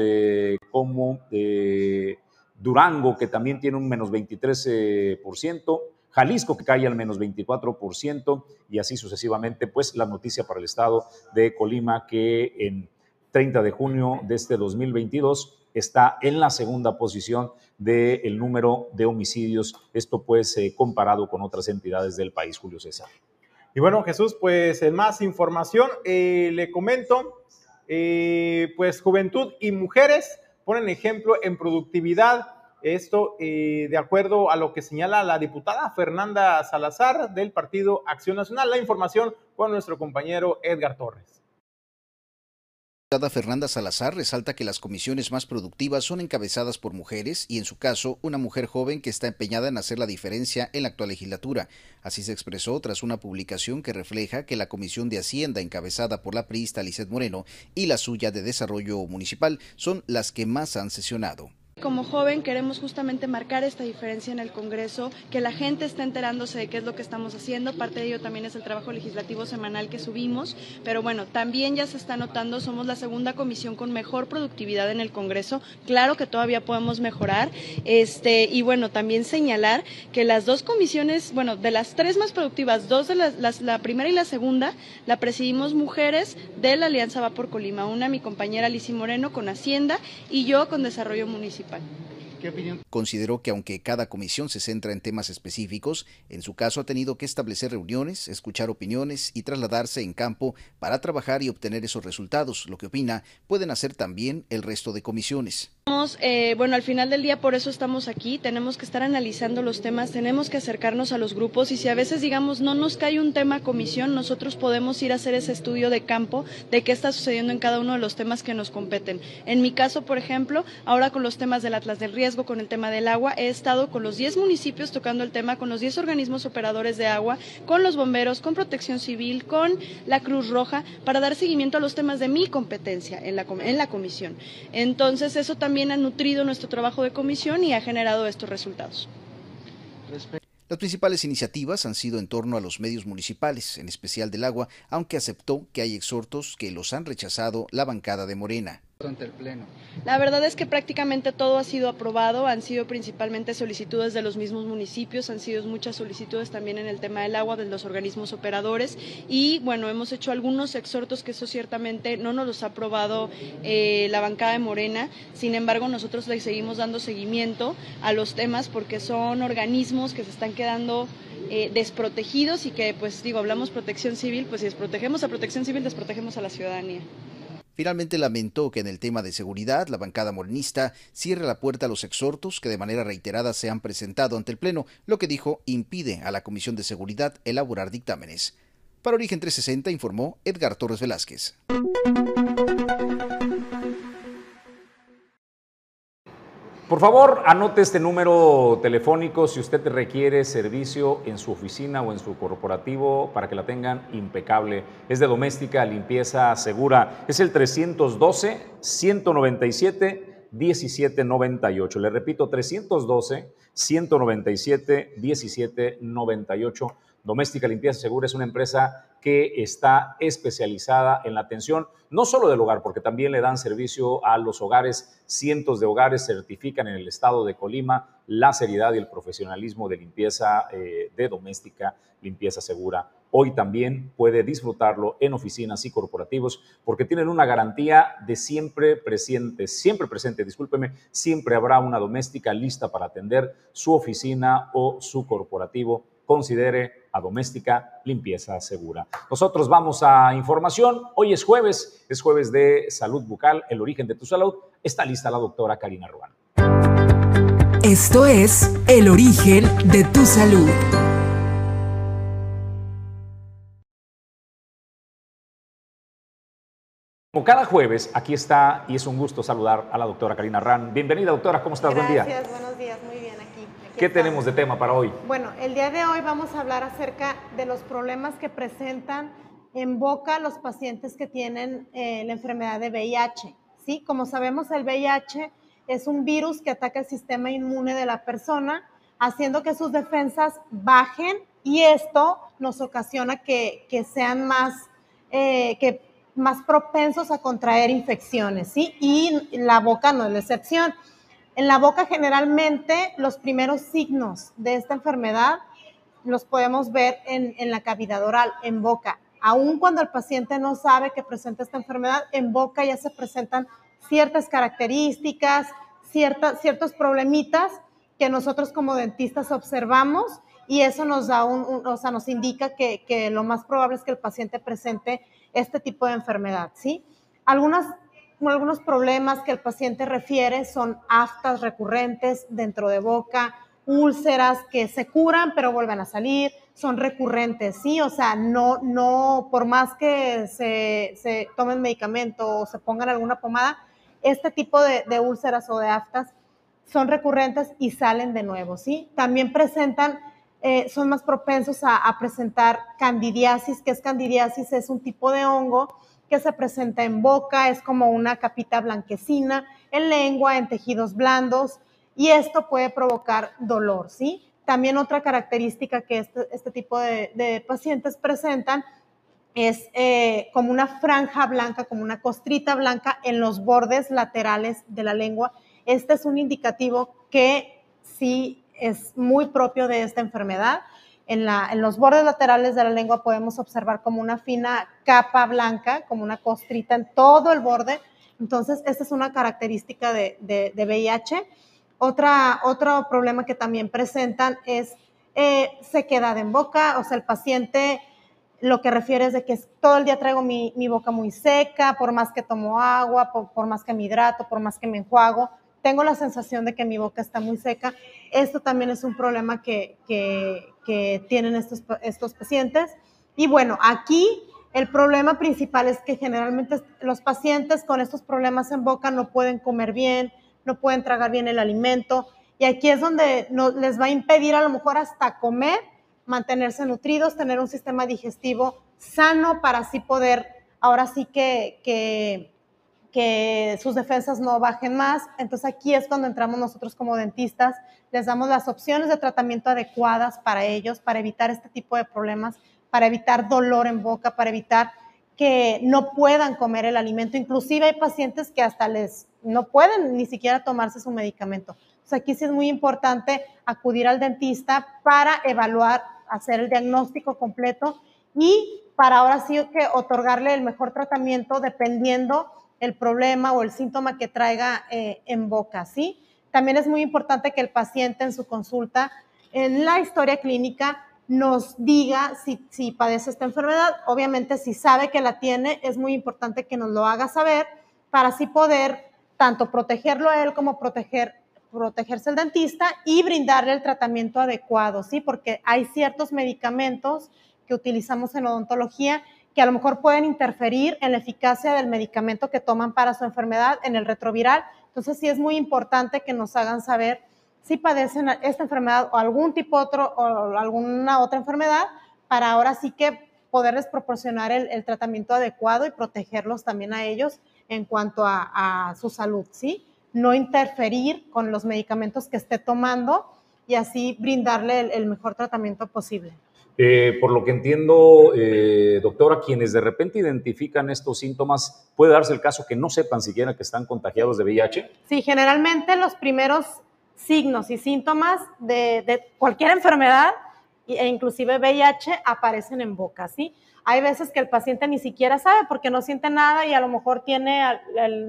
como Durango, que también tiene un menos 23%, Jalisco que cae al menos 24% y así sucesivamente, pues la noticia para el estado de Colima que en 30 de junio de este 2022 está en la segunda posición del número de homicidios, esto pues eh, comparado con otras entidades del país, Julio César. Y bueno, Jesús, pues en más información, eh, le comento, eh, pues juventud y mujeres ponen ejemplo en productividad esto eh, de acuerdo a lo que señala la diputada Fernanda Salazar del Partido Acción Nacional. La información con nuestro compañero Edgar Torres. La diputada Fernanda Salazar resalta que las comisiones más productivas son encabezadas por mujeres y en su caso una mujer joven que está empeñada en hacer la diferencia en la actual legislatura. Así se expresó tras una publicación que refleja que la Comisión de Hacienda encabezada por la priista Lizeth Moreno y la suya de Desarrollo Municipal son las que más han sesionado. Como joven queremos justamente marcar esta diferencia en el Congreso, que la gente esté enterándose de qué es lo que estamos haciendo. Parte de ello también es el trabajo legislativo semanal que subimos, pero bueno, también ya se está notando, somos la segunda comisión con mejor productividad en el Congreso. Claro que todavía podemos mejorar. Este, y bueno, también señalar que las dos comisiones, bueno, de las tres más productivas, dos de las, la primera y la segunda, la presidimos mujeres de la Alianza Va por Colima. Una mi compañera Lisi Moreno con Hacienda y yo con Desarrollo Municipal. Consideró que aunque cada comisión se centra en temas específicos, en su caso ha tenido que establecer reuniones, escuchar opiniones y trasladarse en campo para trabajar y obtener esos resultados, lo que opina pueden hacer también el resto de comisiones. Eh, bueno, al final del día por eso estamos aquí, tenemos que estar analizando los temas, tenemos que acercarnos a los grupos y si a veces digamos no nos cae un tema comisión, nosotros podemos ir a hacer ese estudio de campo de qué está sucediendo en cada uno de los temas que nos competen. En mi caso, por ejemplo, ahora con los temas del Atlas del Riesgo, con el tema del agua, he estado con los 10 municipios tocando el tema, con los 10 organismos operadores de agua, con los bomberos, con protección civil, con la Cruz Roja, para dar seguimiento a los temas de mi competencia en la, en la comisión. Entonces, eso también ha nutrido nuestro trabajo de comisión y ha generado estos resultados. Las principales iniciativas han sido en torno a los medios municipales, en especial del agua, aunque aceptó que hay exhortos que los han rechazado la bancada de Morena La verdad es que prácticamente todo ha sido aprobado, han sido principalmente solicitudes de los mismos municipios, han sido muchas solicitudes también en el tema del agua de los organismos operadores y bueno, hemos hecho algunos exhortos que eso ciertamente no nos los ha aprobado eh, la bancada de Morena, sin embargo nosotros le seguimos dando seguimiento a los temas porque son organismos que se están quedando eh, desprotegidos y que pues digo, hablamos protección civil, pues si desprotegemos a protección civil, desprotegemos a la ciudadanía. Finalmente lamentó que en el tema de seguridad la bancada morenista cierre la puerta a los exhortos que de manera reiterada se han presentado ante el Pleno, lo que dijo impide a la Comisión de Seguridad elaborar dictámenes. Para Origen 360 informó Edgar Torres Velázquez. Por favor, anote este número telefónico si usted requiere servicio en su oficina o en su corporativo para que la tengan impecable. Es de doméstica, limpieza segura. Es el 312-197-1798. Le repito, 312-197-1798. Doméstica Limpieza Segura es una empresa que está especializada en la atención no solo del hogar, porque también le dan servicio a los hogares. Cientos de hogares certifican en el estado de Colima la seriedad y el profesionalismo de limpieza eh, de doméstica, limpieza segura. Hoy también puede disfrutarlo en oficinas y corporativos porque tienen una garantía de siempre presente, siempre presente, discúlpeme, siempre habrá una doméstica lista para atender su oficina o su corporativo considere a doméstica limpieza segura. Nosotros vamos a información. Hoy es jueves, es jueves de salud bucal, el origen de tu salud. Está lista la doctora Karina Ruán. Esto es El origen de tu salud. Como cada jueves, aquí está y es un gusto saludar a la doctora Karina Ran. Bienvenida, doctora, ¿cómo estás? Buen día. Gracias, buenos días, muy bien. ¿Qué tenemos de tema para hoy? Bueno, el día de hoy vamos a hablar acerca de los problemas que presentan en boca los pacientes que tienen eh, la enfermedad de VIH. ¿sí? Como sabemos, el VIH es un virus que ataca el sistema inmune de la persona, haciendo que sus defensas bajen y esto nos ocasiona que, sean más, eh, que más propensos a contraer infecciones. ¿sí? Y la boca no es la excepción. En la boca generalmente los primeros signos de esta enfermedad los podemos ver en, la cavidad oral, en boca. Aun cuando el paciente no sabe que presenta esta enfermedad, en boca ya se presentan ciertas características, ciertos problemitas que nosotros como dentistas observamos y eso nos da un, o sea, nos indica que, que, lo más probable es que el paciente presente este tipo de enfermedad, ¿sí? Algunas algunos problemas que el paciente refiere son aftas recurrentes dentro de boca, úlceras que se curan pero vuelven a salir, son recurrentes, ¿sí? O sea, no, no, por más que se, se tomen medicamento o se pongan alguna pomada, este tipo de, úlceras o de aftas son recurrentes y salen de nuevo, ¿sí? También presentan, eh, son más propensos a, a presentar candidiasis, que es candidiasis, es un tipo de hongo que se presenta en boca, es como una capita blanquecina, en lengua, en tejidos blandos, y esto puede provocar dolor, ¿sí? También otra característica que este, este tipo de, pacientes presentan es eh, como una franja blanca, como una costrita blanca en los bordes laterales de la lengua. Este es un indicativo que sí es muy propio de esta enfermedad en, los bordes laterales de la lengua podemos observar como una fina capa blanca, como una costrita en todo el borde. Entonces, esta es una característica de, VIH. Otra, otro problema que también presentan es eh, sequedad en boca, o sea, el paciente lo que refiere es de que todo el día traigo mi, boca muy seca, por más que tomo agua, por, más que me hidrato, por más que me enjuago, tengo la sensación de que mi boca está muy seca. Esto también es un problema que, tienen estos, estos pacientes. Y bueno, aquí el problema principal es que generalmente los pacientes con estos problemas en boca no pueden comer bien, no pueden tragar bien el alimento. Y aquí es donde no, les va a impedir a lo mejor hasta comer mantenerse nutridos, tener un sistema digestivo sano para así poder, ahora sí que, que, sus defensas no bajen más. Entonces aquí es cuando entramos nosotros como dentistas, les damos las opciones de tratamiento adecuadas para ellos, para evitar este tipo de problemas, para evitar dolor en boca, para evitar que no puedan comer el alimento. Inclusive hay pacientes que hasta les no pueden ni siquiera tomarse su medicamento. Entonces aquí sí es muy importante acudir al dentista para evaluar hacer el diagnóstico completo y para ahora sí que otorgarle el mejor tratamiento dependiendo el problema o el síntoma que traiga eh, en boca, ¿sí? También es muy importante que el paciente en su consulta, en la historia clínica, nos diga si, si padece esta enfermedad. Obviamente, si sabe que la tiene, es muy importante que nos lo haga saber para así poder tanto protegerlo a él como proteger protegerse el dentista y brindarle el tratamiento adecuado, ¿sí? Porque hay ciertos medicamentos que utilizamos en odontología que a lo mejor pueden interferir en la eficacia del medicamento que toman para su enfermedad en el retroviral. Entonces sí es muy importante que nos hagan saber si padecen esta enfermedad o algún tipo otro o alguna otra enfermedad para ahora sí que poderles proporcionar el, tratamiento adecuado y protegerlos también a ellos en cuanto a, a su salud, ¿sí? no interferir con los medicamentos que esté tomando y así brindarle el, mejor tratamiento posible. Eh, por lo que entiendo, eh, doctora, quienes de repente identifican estos síntomas, ¿puede darse el caso que no sepan siquiera que están contagiados de VIH? Sí, generalmente los primeros signos y síntomas de, cualquier enfermedad, e inclusive VIH, aparecen en boca, ¿sí? Hay veces que el paciente ni siquiera sabe porque no siente nada y a lo mejor tiene,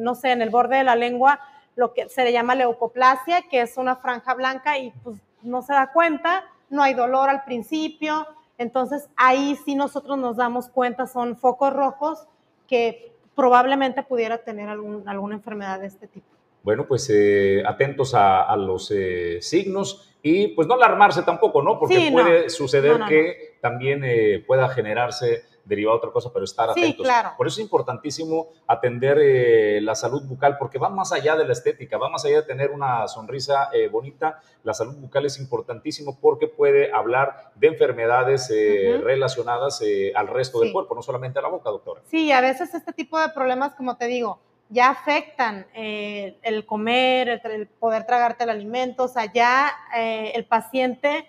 no sé, en el borde de la lengua lo que se le llama leucoplasia, que es una franja blanca y pues no se da cuenta, no hay dolor al principio, entonces ahí sí nosotros nos damos cuenta, son focos rojos que probablemente pudiera tener alguna enfermedad de este tipo. Bueno, pues eh, atentos a, los eh, signos y pues no alarmarse tampoco, ¿no? Porque puede suceder que también eh, pueda generarse derivado de otra cosa, pero estar atentos. Por eso es importantísimo atender eh, la salud bucal, porque va más allá de la estética, va más allá de tener una sonrisa eh, bonita. La salud bucal es importantísimo porque puede hablar de enfermedades eh, relacionadas al resto del cuerpo, no solamente a la boca, doctora. Sí, a veces este tipo de problemas, como te digo, ya afectan el comer, el, poder tragarte el alimento, o sea, ya el paciente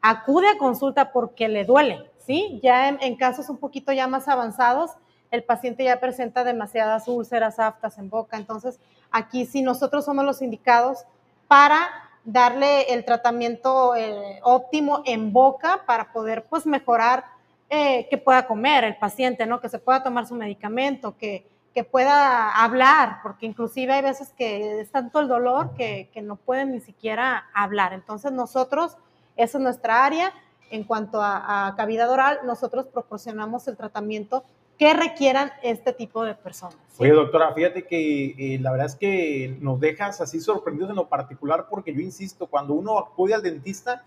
acude a consulta porque le duele, ¿sí? Ya en, casos un poquito ya más avanzados, el paciente ya presenta demasiadas úlceras, aftas en boca. Entonces, aquí sí nosotros somos los indicados para darle el tratamiento eh, óptimo en boca para poder pues mejorar eh, que pueda comer el paciente, ¿no? Que se pueda tomar su medicamento, que, que pueda hablar, porque inclusive hay veces que es tanto el dolor que, que no pueden ni siquiera hablar. Entonces nosotros, esa es nuestra área, en cuanto a, cavidad oral, nosotros proporcionamos el tratamiento que requieran este tipo de personas. Oye, doctora, fíjate que eh, la verdad es que nos dejas así sorprendidos en lo particular porque yo insisto, cuando uno acude al dentista,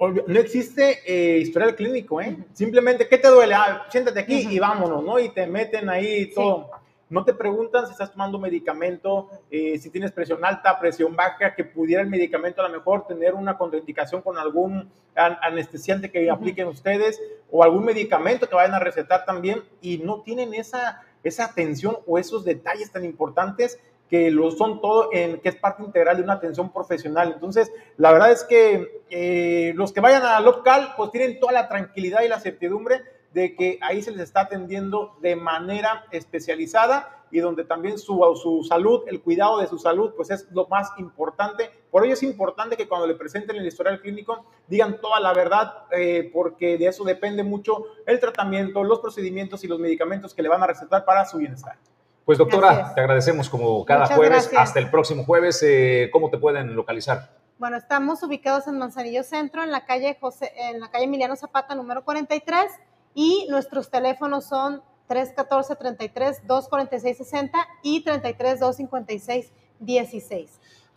no existe eh, historial clínico, ¿eh? Simplemente, ¿qué te duele? Ah, siéntate aquí y vámonos, ¿no? Y te meten ahí todo. No te preguntan si estás tomando medicamento, eh, si tienes presión alta, presión baja, que pudiera el medicamento a lo mejor tener una contraindicación con algún anestesiante que apliquen ustedes o algún medicamento que vayan a recetar también y no tienen esa, esa atención o esos detalles tan importantes que lo son todo, en, que es parte integral de una atención profesional. Entonces, la verdad es que eh, los que vayan a local, pues tienen toda la tranquilidad y la certidumbre de que ahí se les está atendiendo de manera especializada y donde también su, su salud, el cuidado de su salud, pues es lo más importante. Por ello es importante que cuando le presenten el historial clínico digan toda la verdad, eh, porque de eso depende mucho el tratamiento, los procedimientos y los medicamentos que le van a recetar para su bienestar. Pues doctora, te agradecemos como cada jueves. Hasta el próximo jueves. Eh, ¿Cómo te pueden localizar? Bueno, estamos ubicados en Manzanillo Centro, en la calle José, en la calle Emiliano Zapata, número 43, y nuestros teléfonos son 314-33-246-60 y 33-256-16.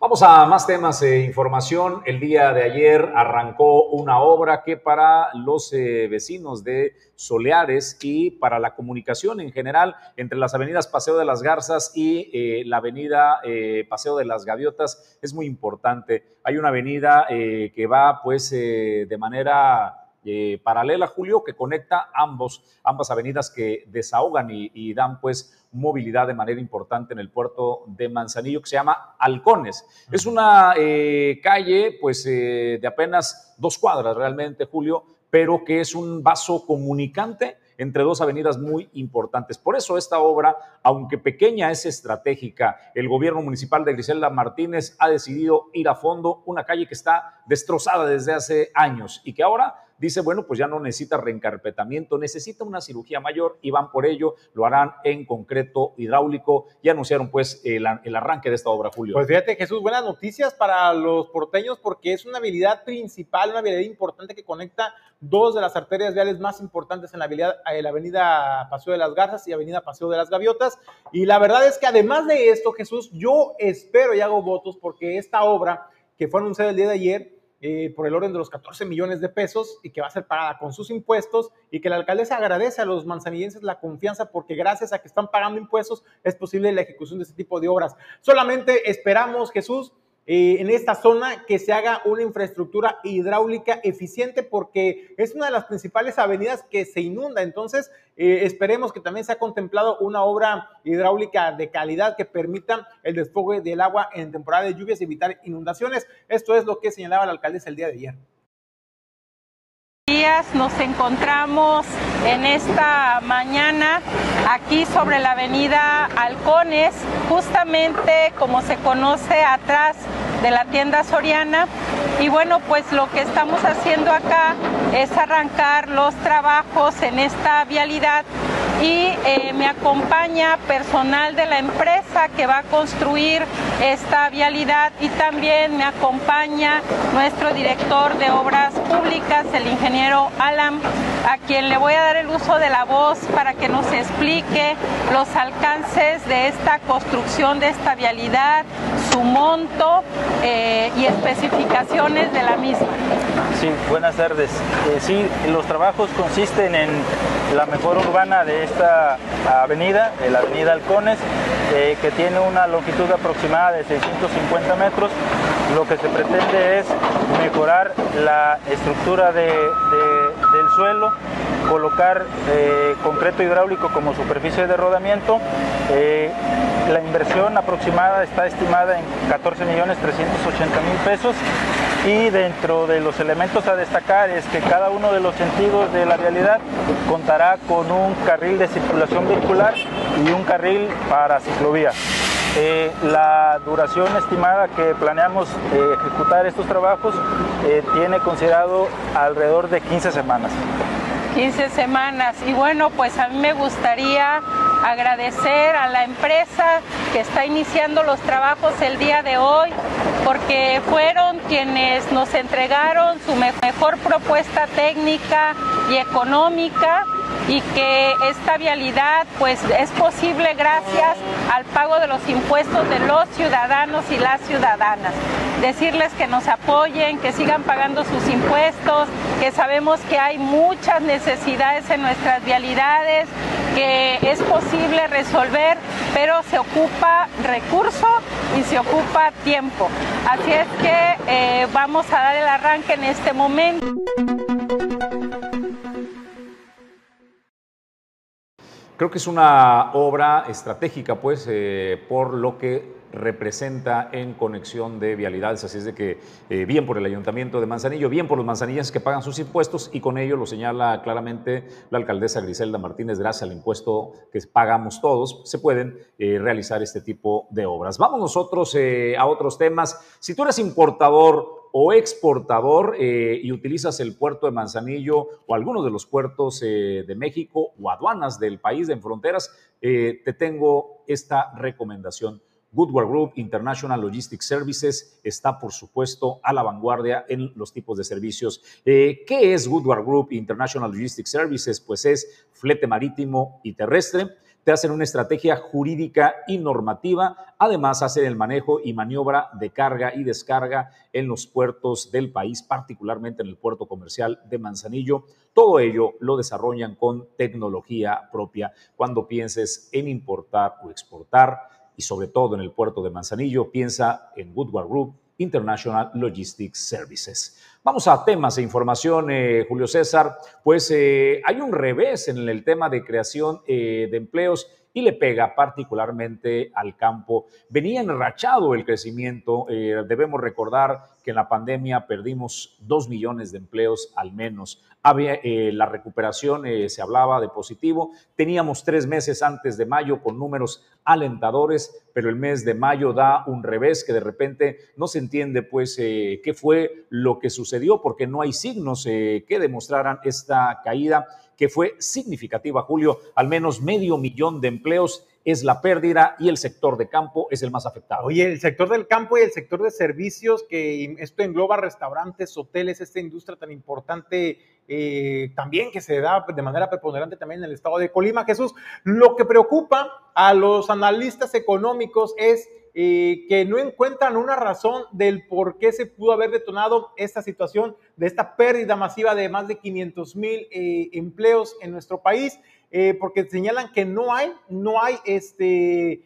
Vamos a más temas de información. El día de ayer arrancó una obra que para los eh, vecinos de Soleares y para la comunicación en general entre las avenidas Paseo de las Garzas y eh, la avenida eh, Paseo de las Gaviotas es muy importante. Hay una avenida que va pues de manera paralela, Julio, que conecta ambos, ambas avenidas que desahogan y, dan pues movilidad de manera importante en el puerto de Manzanillo, que se llama Halcones. Es una eh, calle pues eh, de apenas dos cuadras realmente, Julio, pero que es un vaso comunicante entre dos avenidas muy importantes. Por eso esta obra, aunque pequeña, es estratégica. El gobierno municipal de Griselda Martínez ha decidido ir a fondo una calle que está destrozada desde hace años y que ahora dice, bueno, pues ya no necesita reencarpetamiento, necesita una cirugía mayor y van por ello, lo harán en concreto hidráulico y anunciaron pues el, arranque de esta obra, Julio. Pues fíjate, Jesús, buenas noticias para los porteños porque es una habilidad principal, una habilidad importante que conecta dos de las arterias viales más importantes en la, habilidad, en la avenida Paseo de las Garzas y avenida Paseo de las Gaviotas. Y la verdad es que además de esto, Jesús, yo espero y hago votos porque esta obra que fue anunciada el día de ayer, eh, por el orden de los 14 millones de pesos y que va a ser pagada con sus impuestos y que la alcaldesa agradece a los manzanillenses la confianza porque gracias a que están pagando impuestos es posible la ejecución de este tipo de obras. Solamente esperamos, Jesús, eh, en esta zona que se haga una infraestructura hidráulica eficiente porque es una de las principales avenidas que se inunda. Entonces, eh, esperemos que también se ha contemplado una obra hidráulica de calidad que permita el desfogue del agua en temporada de lluvias y evitar inundaciones. Esto es lo que señalaba la alcaldesa el día de ayer. Nos encontramos en esta mañana aquí sobre la avenida Halcones, justamente como se conoce atrás de la tienda Soriana. Y bueno, pues lo que estamos haciendo acá es arrancar los trabajos en esta vialidad y eh, me acompaña personal de la empresa que va a construir esta vialidad y también me acompaña nuestro director de obras públicas, el ingeniero Alan, a quien le voy a dar el uso de la voz para que nos explique los alcances de esta construcción de esta vialidad, su monto eh, y especificaciones de la misma. Sí, buenas tardes. Eh, sí, los trabajos consisten en la mejora urbana de esta avenida, la avenida Halcones, eh, que tiene una longitud aproximada de 650 metros. Lo que se pretende es mejorar la estructura del suelo, colocar concreto hidráulico como superficie de rodamiento. La inversión aproximada está estimada en 14 millones 380 mil pesos y dentro de los elementos a destacar es que cada uno de los sentidos de la vialidad contará con un carril de circulación vehicular y un carril para ciclovía. Eh, la duración estimada que planeamos eh, ejecutar estos trabajos eh, tiene considerado alrededor de 15 semanas. 15 semanas. Y bueno, pues a mí me gustaría agradecer a la empresa que está iniciando los trabajos el día de hoy, porque fueron quienes nos entregaron su mejor propuesta técnica y económica y que esta vialidad pues es posible gracias al pago de los impuestos de los ciudadanos y las ciudadanas. Decirles que nos apoyen, que sigan pagando sus impuestos, que sabemos que hay muchas necesidades en nuestras vialidades, que es posible resolver, pero se ocupa recurso y se ocupa tiempo. Así es que eh, vamos a dar el arranque en este momento. Creo que es una obra estratégica, pues, eh, por lo que representa en conexión de vialidades. Así es de que eh, bien por el Ayuntamiento de Manzanillo, bien por los manzanillenses que pagan sus impuestos y con ello lo señala claramente la alcaldesa Griselda Martínez, gracias al impuesto que pagamos todos, se pueden eh, realizar este tipo de obras. Vamos nosotros a otros temas. Si tú eres importador o exportador eh, y utilizas el puerto de Manzanillo o algunos de los puertos eh, de México o aduanas del país en fronteras, eh, te tengo esta recomendación. Goodward Group International Logistics Services está, por supuesto, a la vanguardia en los tipos de servicios. ¿Qué es Goodward Group International Logistics Services? Pues es flete marítimo y terrestre te hacen una estrategia jurídica y normativa, además hacen el manejo y maniobra de carga y descarga en los puertos del país, particularmente en el puerto comercial de Manzanillo. Todo ello lo desarrollan con tecnología propia. Cuando pienses en importar o exportar, y sobre todo en el puerto de Manzanillo, piensa en Woodward Group International Logistics Services. Vamos a temas e información, eh, Julio César. Pues eh, hay un revés en el tema de creación eh, de empleos y le pega particularmente al campo. Venía enrachado el crecimiento. debemos recordar que en la pandemia perdimos dos millones de empleos al menos. Había, la recuperación se hablaba de positivo. Teníamos tres meses antes de mayo con números alentadores, pero el mes de mayo da un revés que de repente no se entiende pues qué fue lo que sucedió porque no hay signos eh, que demostraran esta caída que fue significativa, Julio, al menos medio millón de empleos es la pérdida y el sector de campo es el más afectado. Oye, el sector del campo y el sector de servicios, que esto engloba restaurantes, hoteles, esta industria tan importante eh, también que se da de manera preponderante también en el estado de Colima. Jesús, lo que preocupa a los analistas económicos es eh, que no encuentran una razón del por qué se pudo haber detonado esta situación de esta pérdida masiva de más de 500 mil eh, empleos en nuestro país, eh, porque señalan que no hay, no hay este,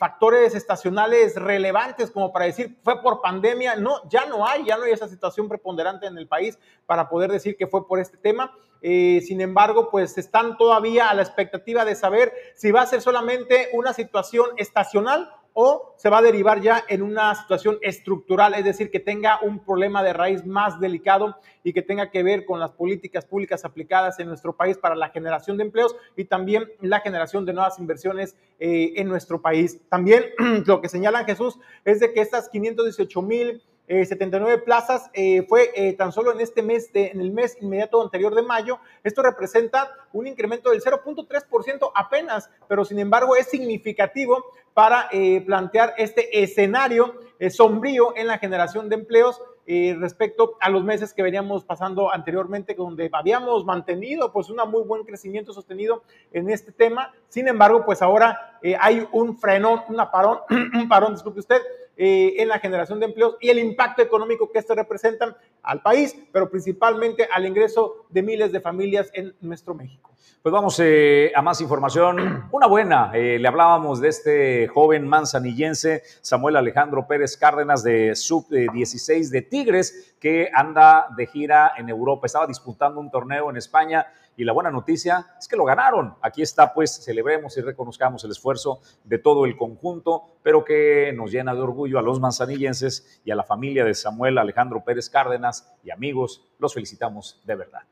factores estacionales relevantes como para decir fue por pandemia, no, ya no hay, ya no hay esa situación preponderante en el país para poder decir que fue por este tema. sin embargo, pues están todavía a la expectativa de saber si va a ser solamente una situación estacional o se va a derivar ya en una situación estructural, es decir, que tenga un problema de raíz más delicado y que tenga que ver con las políticas públicas aplicadas en nuestro país para la generación de empleos y también la generación de nuevas inversiones eh, en nuestro país. También lo que señalan Jesús es de que estas 518 mil 79 eh, plazas, eh, fue eh, tan solo en este mes, de, en el mes inmediato anterior de mayo. Esto representa un incremento del 0.3% apenas, pero sin embargo es significativo para plantear este escenario sombrío en la generación de empleos. respecto a los meses que veníamos pasando anteriormente, donde habíamos mantenido pues un muy buen crecimiento sostenido en este tema. Sin embargo, pues ahora hay un frenón, un parón, un parón, disculpe usted, eh, en la generación de empleos y el impacto económico que esto representan al país, pero principalmente al ingreso de miles de familias en nuestro México. Pues vamos eh, a más información. Una buena, eh, le hablábamos de este joven manzanillense, Samuel Alejandro Pérez Cárdenas de Sub-16 de Tigres, que anda de gira en Europa. Estaba disputando un torneo en España y la buena noticia es que lo ganaron. Aquí está, pues celebremos y reconozcamos el esfuerzo de todo el conjunto, pero que nos llena de orgullo a los manzanillenses y a la familia de Samuel Alejandro Pérez Cárdenas y amigos. Los felicitamos de verdad.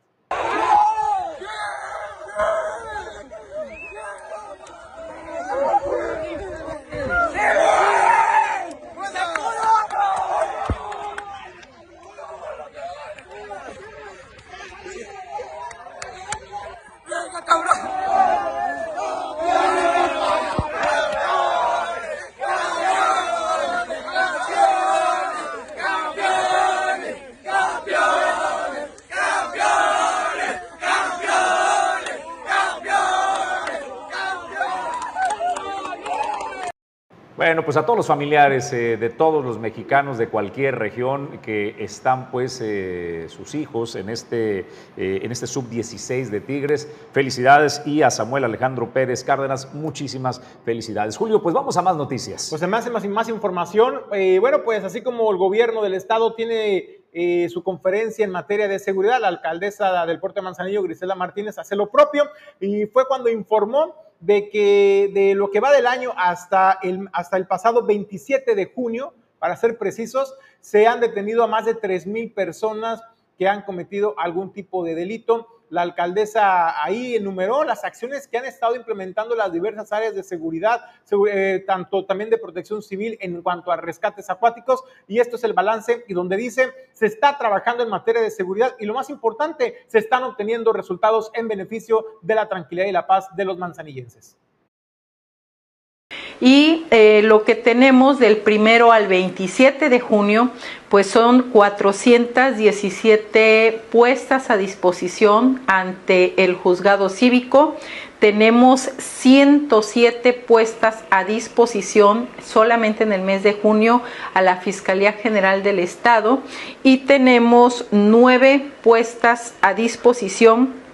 Bueno, pues a todos los familiares eh, de todos los mexicanos de cualquier región que están pues eh, sus hijos en este, eh, este sub-16 de Tigres, felicidades y a Samuel Alejandro Pérez Cárdenas, muchísimas felicidades. Julio, pues vamos a más noticias. Pues además más, más información, bueno, pues así como el gobierno del estado tiene su conferencia en materia de seguridad, la alcaldesa del puerto de Manzanillo, Grisela Martínez, hace lo propio y fue cuando informó de que de lo que va del año hasta el, hasta el pasado 27 de junio, para ser precisos, se han detenido a más de 3 mil personas que han cometido algún tipo de delito la alcaldesa ahí enumeró las acciones que han estado implementando las diversas áreas de seguridad, eh, tanto también de protección civil en cuanto a rescates acuáticos. Y esto es el balance y donde dice, se está trabajando en materia de seguridad y lo más importante, se están obteniendo resultados en beneficio de la tranquilidad y la paz de los manzanillenses. Y eh, lo que tenemos del primero al 27 de junio, pues son 417 puestas a disposición ante el juzgado cívico. Tenemos 107 puestas a disposición solamente en el mes de junio a la Fiscalía General del Estado y tenemos nueve puestas a disposición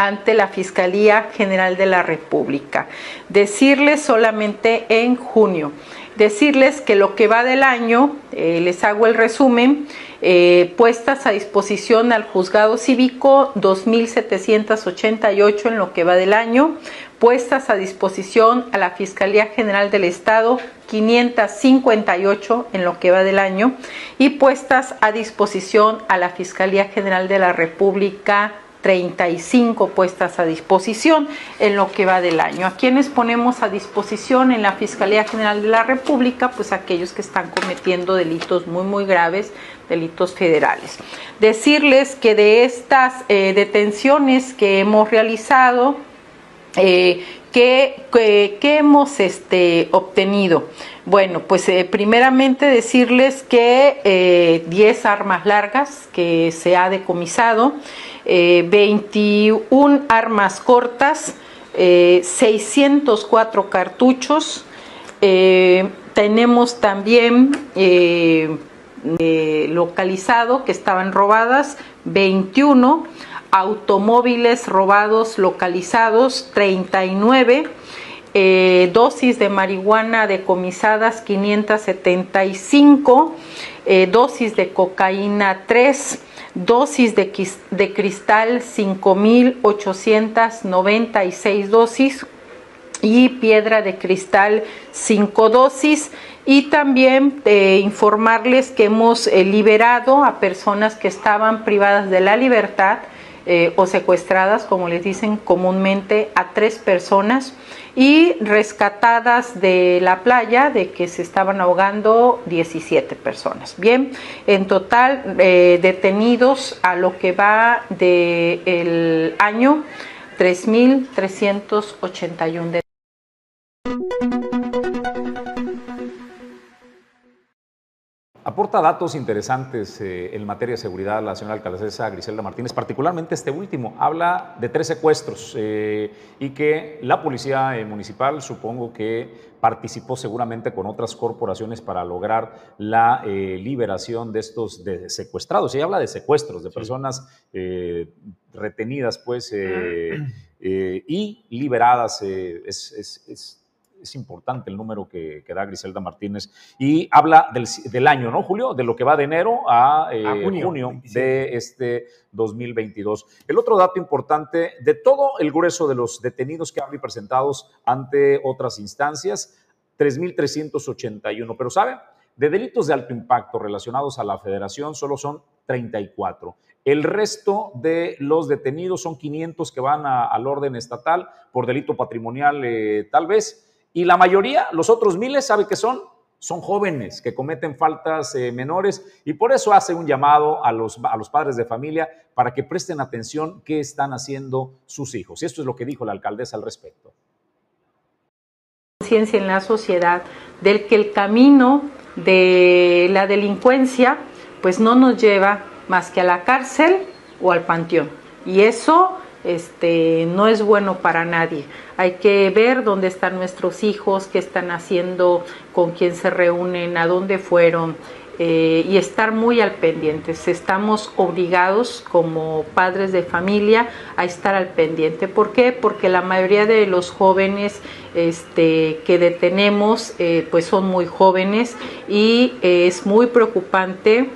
ante la Fiscalía General de la República. Decirles solamente en junio, decirles que lo que va del año, eh, les hago el resumen, eh, puestas a disposición al juzgado cívico 2.788 en lo que va del año, puestas a disposición a la Fiscalía General del Estado 558 en lo que va del año y puestas a disposición a la Fiscalía General de la República 35 puestas a disposición en lo que va del año. ¿A quienes ponemos a disposición en la Fiscalía General de la República? Pues aquellos que están cometiendo delitos muy, muy graves, delitos federales. Decirles que de estas eh, detenciones que hemos realizado, eh, ¿qué, hemos este, obtenido? Bueno, pues eh, primeramente decirles que 10 armas largas que se ha decomisado, 21 eh, armas cortas, 604 eh, cartuchos. Eh, tenemos también localizado que estaban robadas 21 automóviles robados localizados 39 dosis de marihuana decomisadas 575 dosis de cocaína 3 dosis de, de cristal 5.896 dosis. Y piedra de cristal 5 dosis. Y también eh, informarles que hemos eh, liberado a personas que estaban privadas de la libertad eh, o secuestradas, como les dicen comúnmente, a tres personas y rescatadas de la playa de que se estaban ahogando 17 personas. Bien, en total eh, detenidos a lo que va del año 3.381 Aporta datos interesantes eh, en materia de seguridad la señora alcaldesa Griselda Martínez, particularmente este último. Habla de tres secuestros eh, y que la policía eh, municipal supongo que participó seguramente con otras corporaciones para lograr la liberación de estos secuestrados. Ella habla de secuestros, de personas retenidas pues y liberadas. es es importante el número que, da Griselda Martínez. Y habla del, año, ¿no, Julio? De lo que va de enero a, eh, junio, de este 2022. El otro dato importante, de todo el grueso de los detenidos que han presentados ante otras instancias, 3.381. Pero, ¿sabe? De delitos de alto impacto relacionados a la federación solo son 34. El resto de los detenidos son 500 que van al orden estatal por delito patrimonial, eh, tal vez, y la mayoría, los otros miles, ¿sabe qué son? Son jóvenes que cometen faltas eh, menores y por eso hace un llamado a los, a los padres de familia para que presten atención qué están haciendo sus hijos. Y esto es lo que dijo la alcaldesa al respecto. Conciencia en la sociedad del que el camino de la delincuencia pues no nos lleva más que a la cárcel o al panteón. Y eso este, no es bueno para nadie. Hay que ver dónde están nuestros hijos, qué están haciendo, con quién se reúnen, a dónde fueron eh, y estar muy al pendiente. Estamos obligados como padres de familia a estar al pendiente. ¿Por qué? Porque la mayoría de los jóvenes este, que detenemos eh, pues son muy jóvenes y eh, es muy preocupante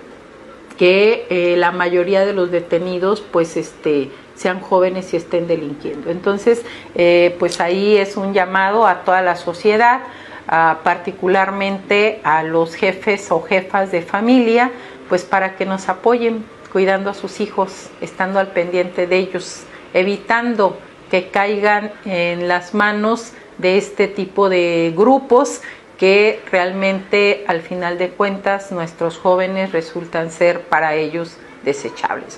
que la mayoría de los detenidos pues este sean jóvenes y estén delinquiendo. Entonces, eh, pues ahí es un llamado a toda la sociedad, particularmente a los jefes o jefas de familia, pues para que nos apoyen cuidando a sus hijos, estando al pendiente de ellos evitando que caigan en las manos de este tipo de grupos que realmente al final de cuentas nuestros jóvenes resultan ser para ellos desechables.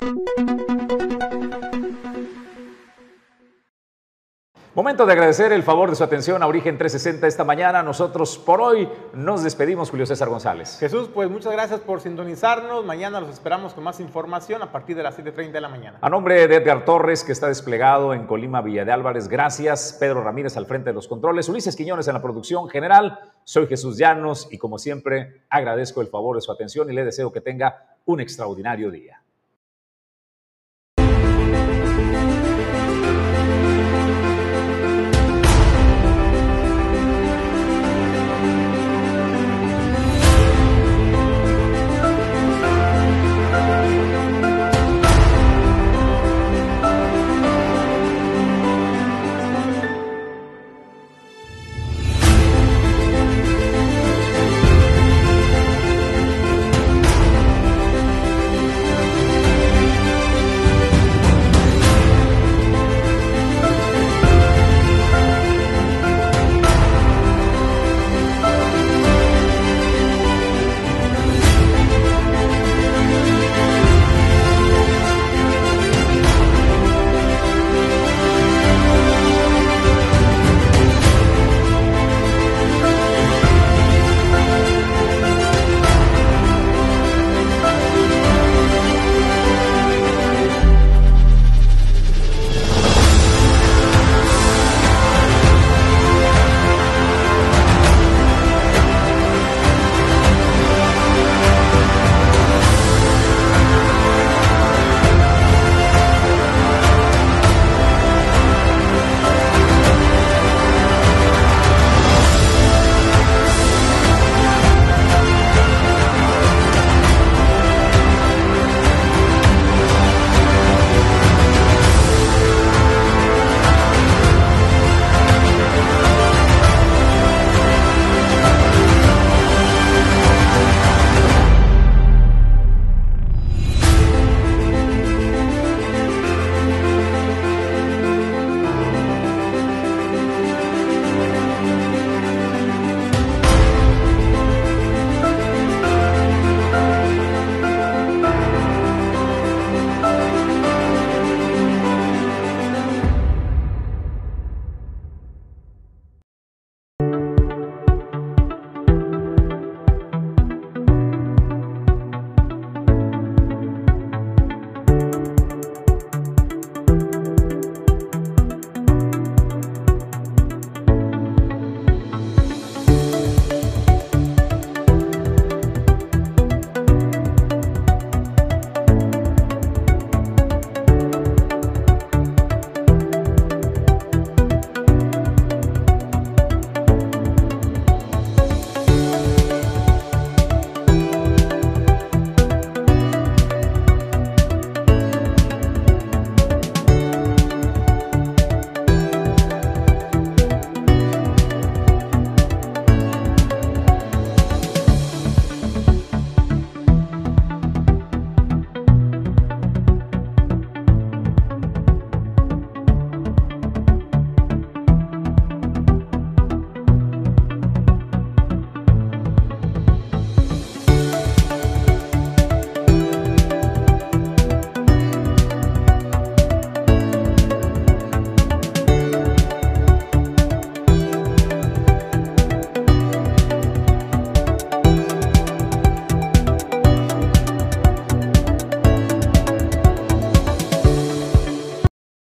Momento de agradecer el favor de su atención a Origen 360 esta mañana. Nosotros por hoy nos despedimos, Julio César González. Jesús, pues muchas gracias por sintonizarnos. Mañana los esperamos con más información a partir de las 7.30 de la mañana. A nombre de Edgar Torres, que está desplegado en Colima, Villa de Álvarez, gracias. Pedro Ramírez al frente de los controles, Ulises Quiñones en la producción general. Soy Jesús Llanos y como siempre agradezco el favor de su atención y le deseo que tenga un extraordinario día.